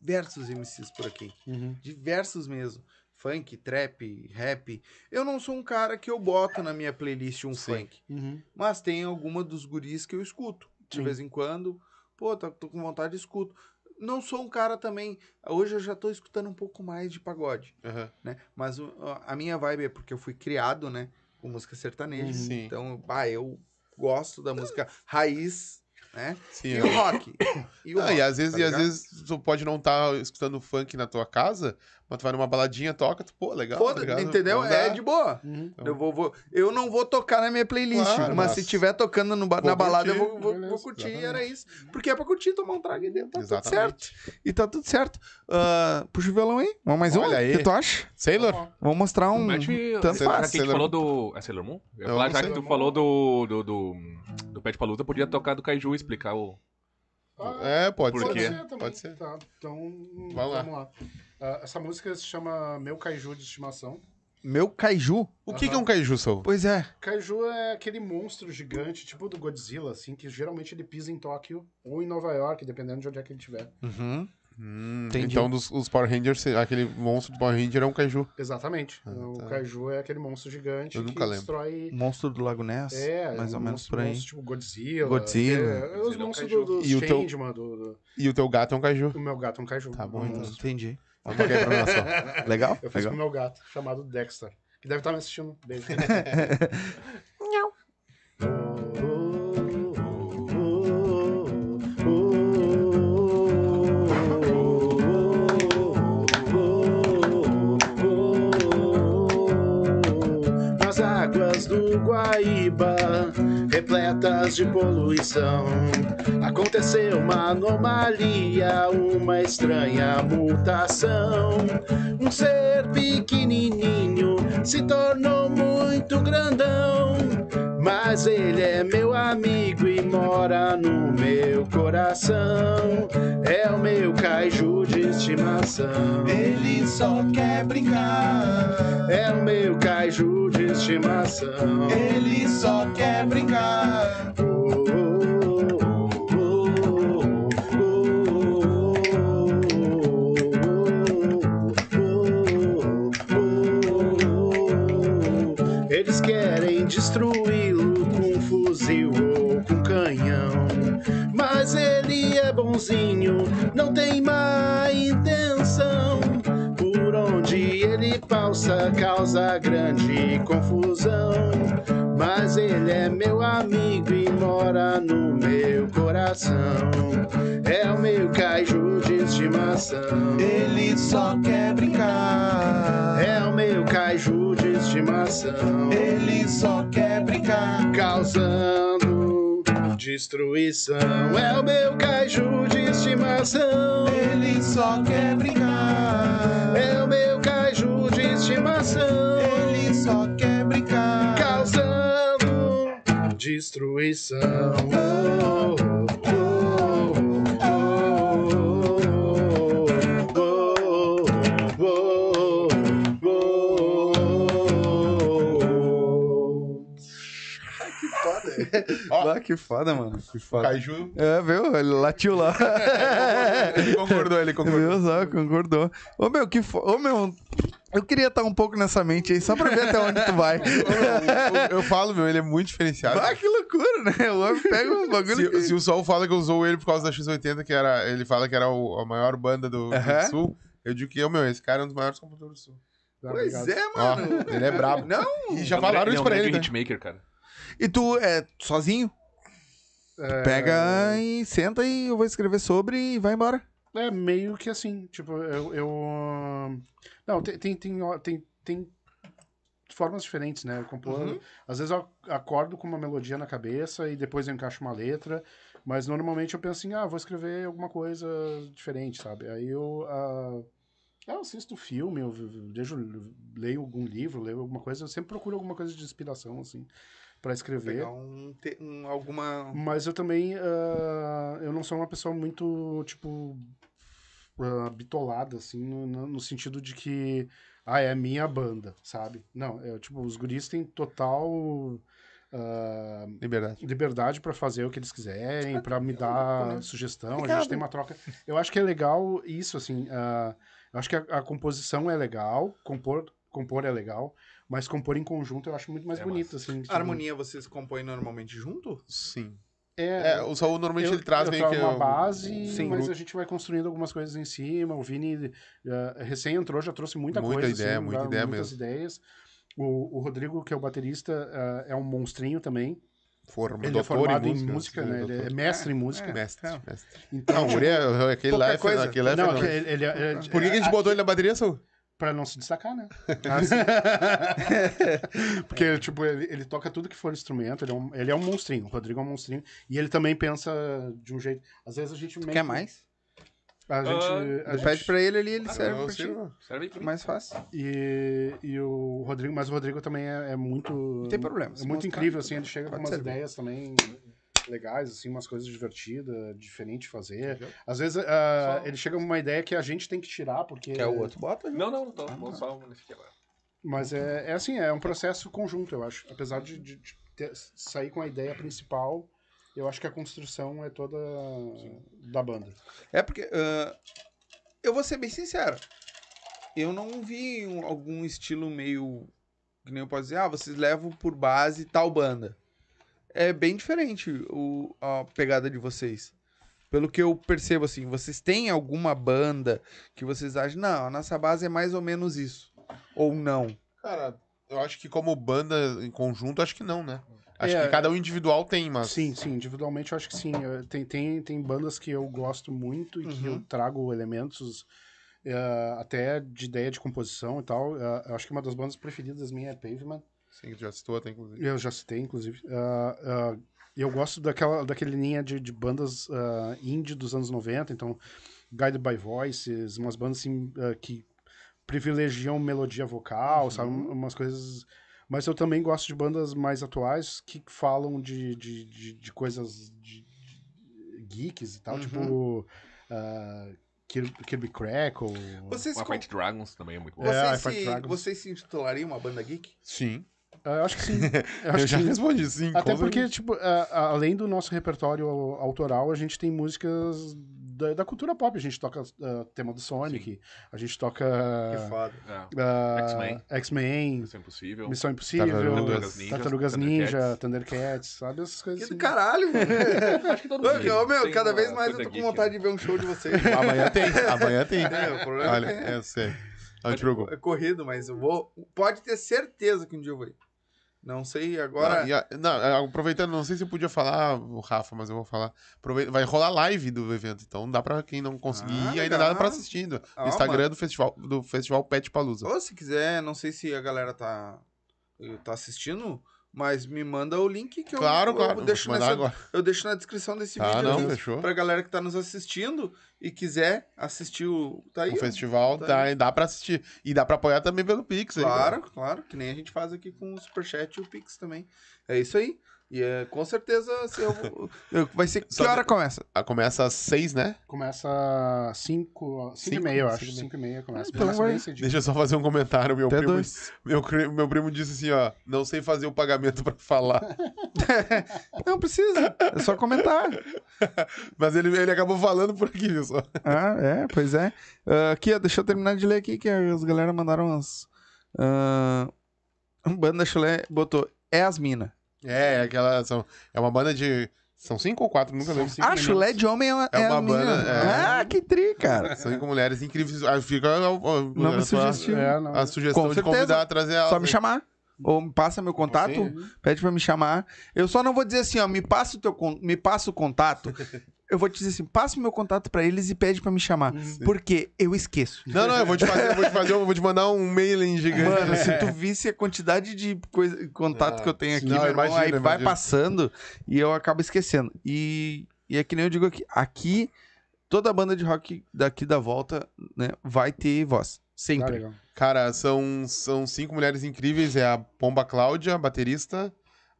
diversos MCs por aqui. Uhum. Diversos mesmo. Funk, trap, rap. Eu não sou um cara que eu boto na minha playlist um Sim. funk. Uhum. Mas tem alguma dos guris que eu escuto. De Sim. vez em quando. Pô, tá- tô com vontade, escuto. Não sou um cara também. Hoje eu já tô escutando um pouco mais de pagode, aham. né? Mas a minha vibe é porque eu fui criado, né? Com música sertaneja. Uhum. Então, bah, eu gosto da música raiz, né? Sim. E é. o rock. E o Ah, rock, e às vezes, tá e às vezes tu pode não estar escutando funk na tua casa, mas tu vai numa baladinha, toca, tu, pô, legal. Foda, tá entendeu? É de boa. Uhum. Então- Eu, vou, vou- eu não vou tocar na minha playlist, Claro, mas, mas se tiver tocando no na balada, eu curtir, vou, vou- beleza, vou curtir, exatamente. era isso. Porque é pra curtir, tomar um trago e dentro, tá tudo Exatamente. certo. E tá tudo certo. Ah, puxa o violão aí, vamos mais um? Olha aí. O que tu acha? Sailor? Vamos mostrar um... Mete, tanto já faz. que a gente Sailor falou do. É Sailor Moon? Eu Eu já que tu falou do, do, do, do Pet Paluta, podia tocar do Kaiju e explicar o. Ah, É, pode ser. Pode ser também. Pode ser. Tá, então, Vai lá. vamos lá. Ah, essa música se chama Meu Kaiju de Estimação. Meu Kaiju? O que, que é um kaiju, Saul? Pois é. Kaiju é aquele monstro gigante, tipo do Godzilla, assim, que geralmente ele pisa em Tóquio ou em Nova York, dependendo de onde é que ele estiver. Uhum. Hum, então, dos, os Power Rangers, aquele monstro do Power Ranger é um kaiju. Exatamente. Ah, o tá. Kaiju é aquele monstro gigante Eu que nunca lembro. destrói... Monstro do Lago Ness. É, mais ou menos por aí. monstro tipo Godzilla. Godzilla. É, é os monstros do, do E o teu- Changeman, do, do, E o teu gato é um kaiju. o meu gato é um Kaiju. Tá bom, Um então. monstro. Entendi. Nação. Legal? Eu fiz Legal. com o meu gato, chamado Dexter. Que deve estar me assistindo. Beijo. Guaíba, repletas de poluição, aconteceu uma anomalia, uma estranha mutação. Um ser pequenininho se tornou muito grandão. Mas ele é meu amigo e mora no meu coração. É o meu caju de estimação. Ele só quer brincar. É o meu caju de estimação. Ele só quer brincar. Eles querem destruí-lo com fuzil ou com canhão. Mas ele é bonzinho, não tem má ele passa, causa grande confusão. Mas ele é meu amigo e mora no meu coração. É o meu caju de estimação. Ele só quer brincar. É o meu caju de estimação. Ele só quer brincar. Causando destruição. É o meu caju de estimação. Ele só quer brincar. Estimação. Ele só quer brincar. Causando destruição. Oh, oh, oh, oh, oh, oh. Ah, que foda, mano. Que foda. Kaiju. É, viu? Ele latiu lá. Ele concordou, ele concordou. Viu só? Concordou. Ô, meu, que fo... Ô, meu, Eu queria estar um pouco nessa mente aí, só pra ver até onde tu vai. Eu, eu falo, meu, ele é muito diferenciado. Ah, que loucura, né? O homem pega um bagulho Se, que... se o Sol fala que usou ele por causa da X80, que era. Ele fala que era o- a maior banda do, do Aham. Sul, eu digo que eu, meu, esse cara é um dos maiores compositores do Sul. Ah, Pois obrigado. é, mano. ele é brabo. Não. E já É um falaram isso é um pra grande ele, né? hitmaker, cara. E tu é sozinho? É, Pega e senta e eu vou escrever sobre e vai embora. É meio que assim, tipo, eu. eu não, tem, tem, tem, tem, tem formas diferentes, né? Eu compor. Uhum. Às vezes eu acordo com uma melodia na cabeça e depois eu encaixo uma letra, mas normalmente eu penso assim, ah, vou escrever alguma coisa diferente, sabe? Aí eu. ah, eu assisto filme, eu vejo, leio algum livro, leio alguma coisa, eu sempre procuro alguma coisa de inspiração, assim, pra escrever. Pegar um, um- alguma... Mas eu também, ah, eu não sou uma pessoa muito, tipo, ah, bitolada, assim, no, no- sentido de que, ah, é a minha banda, sabe? Não, é, tipo, os guris têm total ah, Liberdade. liberdade pra fazer o que eles quiserem, pra me dar sugestão, a gente tem uma troca. Eu acho que é legal isso, assim, ah, eu acho que a, a composição é legal, compor, compor é legal, mas compor em conjunto eu acho muito mais É bonito, assim. tipo, A harmonia vocês compõem normalmente junto? Sim. É, É, o Saul normalmente eu, ele traz eu meio que. uma o- base, Sim. mas a gente vai construindo algumas coisas em cima. O Vini eh, recém entrou, já trouxe muita, Muita coisa. ideia, assim, muita dá ideia muitas ideias. O, o Rodrigo, que é o baterista, eh, é um monstrinho também. Forma, Ele é formado em música, né? Ele é mestre em música. Mestre, É. mestre. Então, Não, o Guri é aquele lá, coisa. aquele lá é não, que ele, ele, Por que, que a gente botou ele na bateria, Saul? Pra não se destacar, né? Ah, Porque, tipo, ele, ele toca tudo que for instrumento, ele é, um, ele é um monstrinho, o Rodrigo é um monstrinho, e ele também pensa de um jeito. Às vezes a gente meio Quer que- mais? A gente. Ah, a gente- Pede pra ele ali, ele Ah, serve pra ti. Serve pra. Mais fácil. E, e o Rodrigo, mas o Rodrigo também é, é muito. Não tem problema, É muito incrível, assim, ele chega com pode umas servir. ideias também legais, assim, umas coisas divertidas, diferentes de fazer. Às vezes ah, Só- ele chega uma ideia que a gente tem que tirar, porque. Quer o outro? Bota. Não, não, tô, vou só nesse aqui agora. Mas é, é assim, é um processo conjunto, eu acho. Apesar de, de- de ter- sair com a ideia principal, eu acho que a construção é toda da banda. É porque. ah, eu vou ser bem sincero. Eu não vi um- algum estilo meio. Que nem eu posso dizer, ah, vocês levam por base tal banda. É bem diferente o, a pegada de vocês. Pelo que eu percebo, assim, vocês têm alguma banda que vocês acham, não, a nossa base é mais ou menos isso. Ou não. Cara, eu acho que como banda em conjunto, acho que não, né? Acho É. que cada um individual tem, mas. Sim, sim, individualmente eu acho que sim. Tem, tem, tem bandas que eu gosto muito e que eu Uhum. trago elementos eh, até de ideia de composição e tal. Eh, eu acho que uma das bandas preferidas minha é Pavement. Sim, que já citou até, inclusive. Eu já citei, inclusive. Ah, ah, eu gosto daquela, daquele linha de, de bandas ah, indie dos anos 90, então Guided by Voices, umas bandas assim, que privilegiam melodia vocal, sabe? Umas coisas. Mas eu também gosto de bandas mais atuais que falam de, de, de, de coisas de, de geeks e tal, Uhum. tipo ah, Kir- Kirby Crackle. Vocês, O com- Fight Dragons também é muito bom. É, vocês, se, vocês se intitulariam uma banda geek? Sim. Eu acho que sim. Eu Eu, acho já que sim. respondi, sim. Até porque, certeza. tipo, a- a- além do nosso repertório autoral, a gente tem músicas da, da cultura pop. A gente toca ah, tema do Sonic, a gente toca Que foda. É. ah, X-Men. X-Men, Isso é impossível. Missão Impossível, Tartarugas Ninja, Tartarugas Ninja, Thundercats. Thundercats, sabe? Essas coisas Que do assim. caralho, mano. Acho que todo mundo meu, meu, cada vez mais eu tô com vontade né? de ver um show de vocês. Amanhã tem. Amanhã tem. É, o problema Olha, é, é sério. É corrido, mas eu vou. Pode ter certeza que um dia eu vou ir. Não sei agora. Não, e a- não, aproveitando, não sei se eu podia falar, o Rafa, mas eu vou falar. Vai rolar live do evento, então dá pra quem não conseguir Ah, ir, ainda dá pra assistir. No Ah, Instagram mano. do festival, do festival Pet Palusa. Ou se quiser, não sei se a galera tá, tá assistindo, mas me manda o link que eu, Claro, eu claro. deixo, vou mandar nessa, eu deixo na descrição desse Tá, vídeo. não, fechou. Pra galera que tá nos assistindo e quiser assistir o. Tá aí. O festival tá dá, dá pra assistir. E dá pra apoiar também pelo Pix. aí, Claro, né? claro. Que nem a gente faz aqui com o Superchat e o Pix também. É isso aí. E é, com certeza se eu, eu- vai ser. Que Só hora de- começa? Ah, Começa às seis, né? Começa 5 e Cinco, meia, eu cinco acho. e meia. 5 e meia começa. Então começa vai. bem cedinho. Deixa eu só fazer um comentário. Meu Até primo, dois. meu, cri- meu primo disse assim, ó, não sei fazer o pagamento pra falar. Não precisa. É só comentar. Mas ele, ele acabou falando por aqui, viu só? Ah, é, pois é. Ah, aqui, ó, deixa eu terminar de ler aqui, que as galera mandaram umas. ah, banda Chulé botou. É as mina. É, aquela. São, é uma banda de. São cinco ou quatro, nunca lembro. cinco Ah, meninos. chulé de homem é uma, É é uma banda, é. Ah, que tri, cara. São cinco mulheres incríveis. Fica a, a, a, a sugestivo. É, não. a sugestão Com de certeza. convidar, trazer ela. Só me chamar. Ou me passa meu contato, Sim. pede pra me chamar. Eu só não vou dizer assim, ó, me passa o teu con- me passa o contato. Eu vou te dizer assim, passa o meu contato pra eles e pede pra me chamar, porque eu esqueço. Não, não, eu vou te fazer, eu vou te fazer, eu vou te mandar um mailing gigante. Mano, se tu visse a quantidade de coisa, contato Ah, que eu tenho aqui, não, meu irmão, imagino, aí vai imagino. passando e eu acabo esquecendo. E, e é que nem eu digo aqui, aqui toda banda de rock daqui da volta, né, vai ter voz. Sempre. Cara, são, são cinco mulheres incríveis. É a Pomba Cláudia, baterista.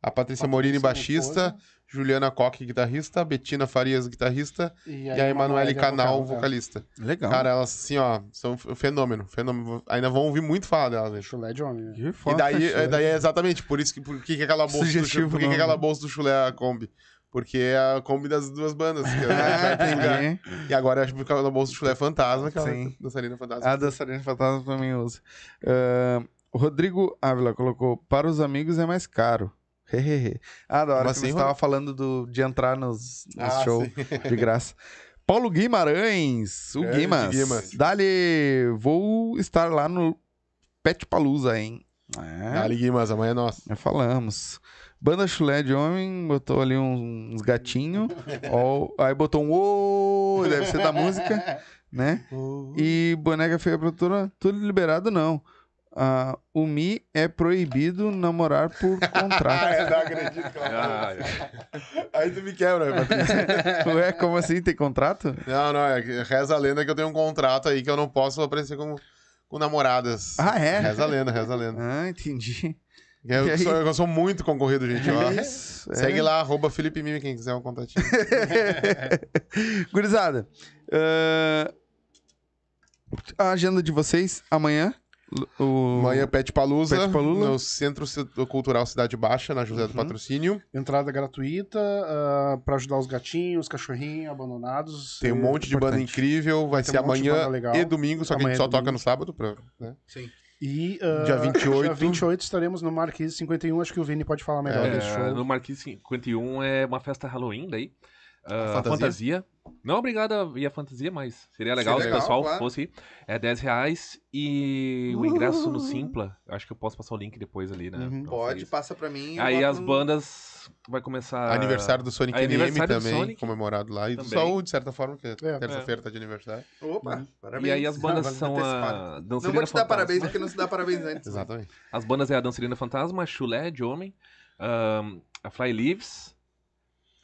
A Patrícia Morini, baixista. minha Juliana Coque, guitarrista. Betina Farias, guitarrista. E, E a Emanuele Canal, vocal, é. vocalista. Legal. Cara, elas, assim, ó, são um fenômeno. Fenômeno. Ainda vão ouvir muito falar delas, né? Chulé de homem. né? Que E foda, daí, chulé. daí é exatamente por isso que, por que, que aquela bolsa do chulé, por que, que aquela bolsa do chulé é a Kombi? Porque é a Kombi das duas bandas. que é entendi. E agora acho que por causa da bolsa do chulé fantasma, que Sim. dançarina fantasma. A dançarina fantasma também usa. O Rodrigo Ávila colocou: para os amigos é mais caro. Ah, da hora que assim, você estava falando do, de entrar nos, nos Ah, shows de graça. Paulo Guimarães, o Grande Guimas. Guimas. Dali, vou estar lá no Pet Palusa, hein? É, Dali Guimas, amanhã é nossa. já falamos. Banda chulé de homem, botou ali uns, gatinhos. aí botou um ô, deve ser da música, né? E boneca feia produtora, tudo liberado não. Ah, o Mi é proibido namorar por contrato. não acredito que Ah, é. Aí tu me quebra, Patrícia. Ué, como assim? Tem contrato? Não, não, é reza a lenda que eu tenho um contrato aí que eu não posso aparecer com, com namoradas. Ah, é? Reza a lenda, reza a lenda. Ah, entendi. Eu, sou, eu sou muito concorrido, gente. ó. Isso, é. Segue lá, arroba Felipe Mimi, quem quiser um contatinho. Gurizada, ah, a agenda de vocês amanhã. O... Amanhã Pet Palusa, Pet Palula. no Centro Cultural Cidade Baixa, na José do Uhum. Patrocínio. Entrada gratuita ah, pra ajudar os gatinhos, os cachorrinhos abandonados. Tem um E- monte de banda incrível. Vai Tem ser um amanhã e domingo, só que a Amanhã gente só é toca no sábado. Pra, né? E, ah, Dia 28. Dia 28 estaremos no Marquise 51. Acho que o Vini pode falar melhor É, desse show. no Marquise 51 é uma festa Halloween daí. Ah, Fantasia? fantasia. Não obrigado a ir à fantasia, mas seria legal Seria se o pessoal claro. fosse. É 10 reais e o ingresso no Simpla. Acho que eu posso passar o link depois ali, né? Uhum. Pode, vocês. passa pra mim. Aí boto as no- bandas vai começar. Aniversário do Sonic NM do também, Sonic. comemorado lá. E do Também. Saúl, de certa forma, que É. terça-feira tá de aniversário. Opa, parabéns. E aí as bandas são a Não vou te dar Fantasma. parabéns porque não se dá parabéns antes. Exatamente. As bandas é a Dançarina Fantasma, a Chulé de Homem, ahn, a Fly Leaves,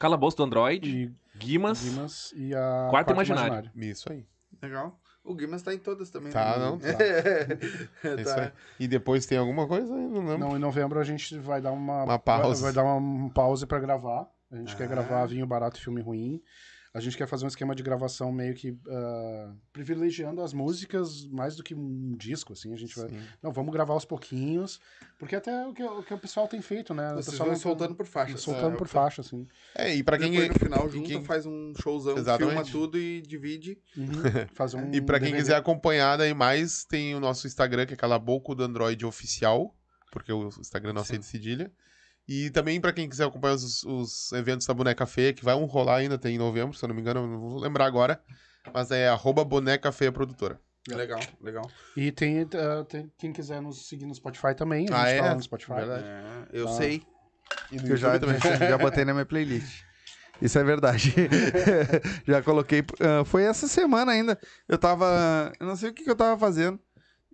Calabouço do Android, E Guimas, Dimas e a Quarto Imaginário. Isso aí. Legal. O Guimas tá em todas também. Tá, né? não, tá. É, É isso tá. aí. E depois tem alguma coisa? aí? Não lembro. Não, em novembro a gente vai dar uma, Uma pausa. Vai, vai dar uma pause pra gravar. A gente quer Ah. gravar Vinho Barato e Filme Ruim. A gente quer fazer um esquema de gravação meio que ah, privilegiando as músicas mais do que um disco, assim. A gente vai. Sim. Não, vamos gravar aos pouquinhos. Porque até o que, o que o pessoal tem feito, né? o Vocês pessoal vão não- soltando por faixas. Soltando É, por faixa, assim. É, e pra quem. Depois no final junta, quem- faz um showzão, Exatamente. filma tudo e divide. Uhum. Fazer um E pra quem DVD. quiser acompanhar daí mais, tem o nosso Instagram, que é Calabouco do Android Oficial, porque o Instagram é de cedilha. E também pra quem quiser acompanhar os, os eventos da Boneca Feia, que vai um rolar ainda, tem em novembro, se eu não me engano, eu não vou lembrar agora. Mas é arroba Boneca Feia Produtora. Legal, legal. E tem, ah, tem- quem quiser nos seguir no Spotify também. A Ah, gente é? tá lá no Spotify. Verdade. É, eu Ah. sei. E no eu já, YouTube também. já botei na minha playlist. Isso é verdade. já coloquei. ah, foi essa semana ainda. Eu tava. Eu não sei o que, que eu tava fazendo.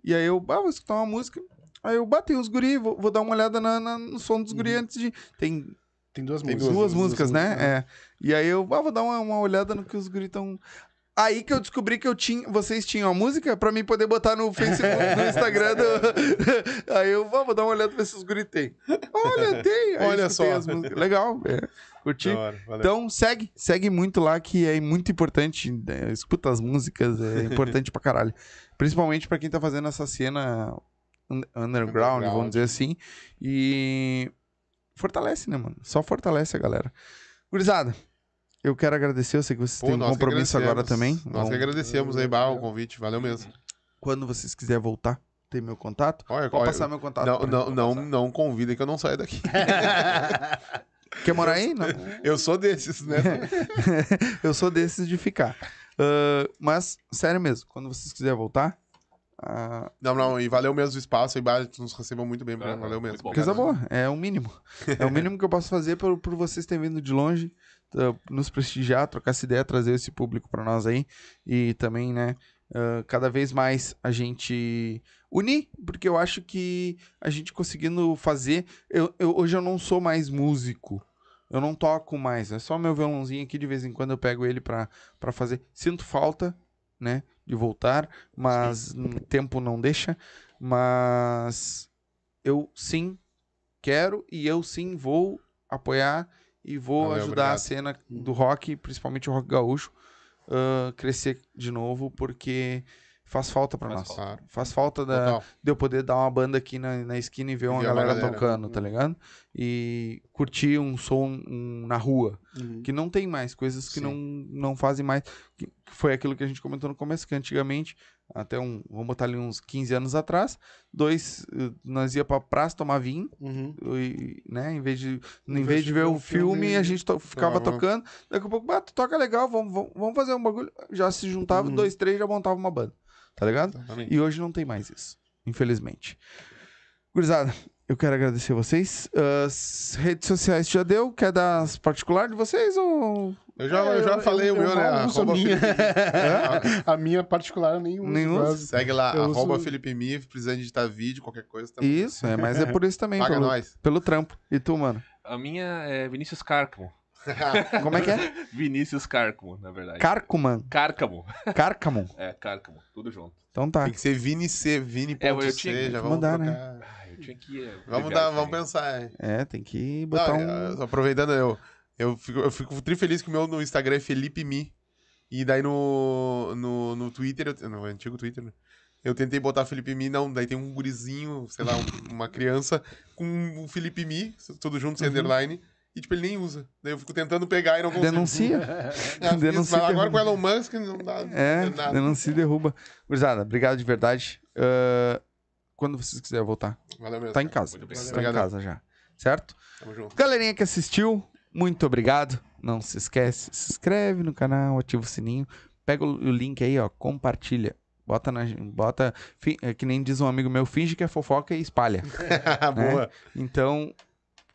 E aí eu, ah, vou escutar uma música. Aí eu bati os guri, vou, vou dar uma olhada na- na- no som dos guri antes de. Tem Tem duas Tem músicas. duas, duas músicas, né? É. E aí eu ah, vou dar uma, uma olhada no que os guri estão. Aí que eu descobri que eu tinha, vocês tinham a música pra mim poder botar no Facebook, no Instagram. do- Aí eu vou, vou dar uma olhada pra ver se os guri tem. Olha, tem. Aí Olha só. as músicas. Legal, é. Curti. Hora. Então segue, segue muito lá que é muito importante. né? Escuta as músicas, é importante pra caralho. Principalmente pra quem tá fazendo essa cena underground, vamos dizer assim. E fortalece, né, mano? Só fortalece a galera. Gurizada, eu quero agradecer. Eu sei que vocês Pô, têm um que compromisso agora também. Nós que Então, agradecemos aí, Bah, o convite. Valeu mesmo. quando vocês quiserem voltar, tem meu contato. Olha, Pode olha, passar meu contato. não, não, não, não convida que eu não saio daqui. Quer morar aí? Não. Eu sou desses, né? eu sou desses de ficar. Ah, mas, sério mesmo, quando vocês quiserem voltar, ah, Não, não, e valeu mesmo o espaço tu nos recebeu muito bem, Aham, valeu mesmo. bom. coisa boa, é o mínimo. É o mínimo que eu posso fazer por, por vocês terem vindo de longe, ah, nos prestigiar, trocar essa ideia, trazer esse público pra nós aí. E também, né, ah, cada vez mais a gente unir, porque eu acho que a gente conseguindo fazer. Eu, eu- hoje eu não sou mais músico. Eu não toco mais. É só meu violãozinho aqui, de vez em quando eu pego ele pra, pra fazer. Sinto falta, né? De voltar, mas o tempo não deixa. Mas eu sim quero e eu sim vou apoiar e vou Valeu, ajudar a obrigado. cena do rock, principalmente o rock gaúcho, ah, crescer de novo, porque faz falta pra Faz nós. falta. Faz falta da, Total. de eu poder dar uma banda aqui na, na esquina e ver uma uma galera, galera. tocando, tá ligado? E curtir um som um, na rua. Uhum. Que não tem mais, coisas que Sim. não, não fazem mais. Que, que foi aquilo que a gente comentou no começo, que antigamente, até um, vamos botar ali uns 15 anos atrás, dois, eh, nós ia pra praça tomar vinho, Uhum. e, né, em vez de, em vez vez de de ver um filme, filme, a gente to- ficava tocando, daqui a pouco, ah, tu toca legal, vamos, vamos, vamos fazer um bagulho. Já se juntava, Uhum. dois, três, já montava uma banda, tá ligado? Exatamente. E hoje não tem mais isso, infelizmente. Gurizada, eu quero agradecer vocês. As redes sociais já deu? Quer dar as particulares de vocês ou... Eu já, eu já falei o meu, né? a minha. A minha particular eu nem uso. Nem. Segue lá, Eu arroba uso- Felipe Mi, precisando editar vídeo, qualquer coisa. tamo- Isso, é, mas é por isso também, Paga pelo, nós. pelo trampo. E tu, mano? A minha é Vinícius Cárcamo. Como é que é? Vinícius Cárcamo, na verdade. Carcuman. Cárcamo. Cárcamo. É, Cárcamo. Tudo junto. Então tá. Tem que ser Vini C, Vini É, eu tinha C, que já vamos mandar, né? trocar. Ah, eu tinha que. eh, Vamos, dar, vamos pensar. é. É, tem que botar Não, um... eu- aproveitando, eu, eu, fico, eu fico tri feliz que o meu no Instagram é Felipe Mi. E daí no, no, no Twitter, eu- no antigo Twitter, né? Eu tentei botar Felipe Mi, não. Daí tem um gurizinho, sei lá, um- uma criança com o Felipe Mi, tudo junto, sem Uhum. underline. E, tipo, ele nem usa. Daí eu fico tentando pegar e não consigo. Denuncia. É, denuncia mas agora com o Elon Musk não dá, É, não dá denuncia e derruba. Gurizada, obrigado de verdade. Ah, quando vocês quiserem voltar, Valeu mesmo. tá em casa. Muito. Tá em casa já. Certo? Tamo junto. Galerinha que assistiu, muito obrigado. Não se esquece, se inscreve no canal, ativa o sininho. Pega o link aí, ó, compartilha. Bota na. Bota. fi- é que nem diz um amigo meu, finge que é fofoca e espalha. Boa. Então,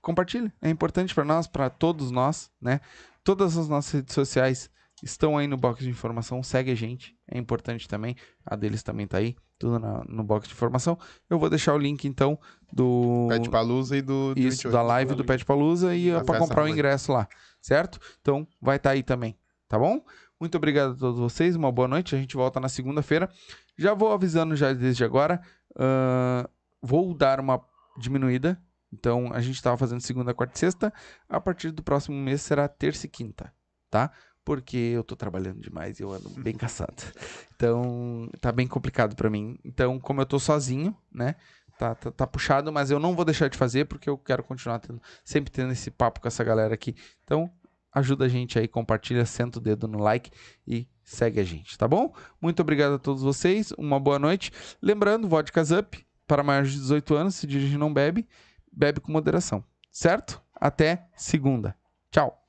compartilha. É importante para nós, para todos nós, né? Todas as nossas redes sociais estão aí no box de informação. Segue a gente. É importante também. A deles também tá aí. Tudo na- no box de informação. Eu vou deixar o link, então, do. Pet Palusa e do. do Isso, 28. da live do Pet Palusa e para comprar o ingresso lá, certo? Então, vai estar aí também, tá bom? Muito obrigado a todos vocês, uma boa noite. A gente volta na segunda-feira. Já vou avisando já desde agora. ahn, vou dar uma diminuída. Então, a gente estava fazendo segunda, quarta e sexta. A partir do próximo mês será terça e quinta, tá? Porque eu tô trabalhando demais e eu ando bem cansado. Então, tá bem complicado pra mim. Então, como eu tô sozinho, né? Tá, tá, tá puxado, mas eu não vou deixar de fazer porque eu quero continuar tendo, sempre tendo esse papo com essa galera aqui. Então, ajuda a gente aí, compartilha, senta o dedo no like e segue a gente, tá bom? Muito obrigado a todos vocês, uma boa noite. Lembrando, Vodkas Up, para maiores de 18 anos, se dirige e não bebe, bebe com moderação, certo? Até segunda. Tchau.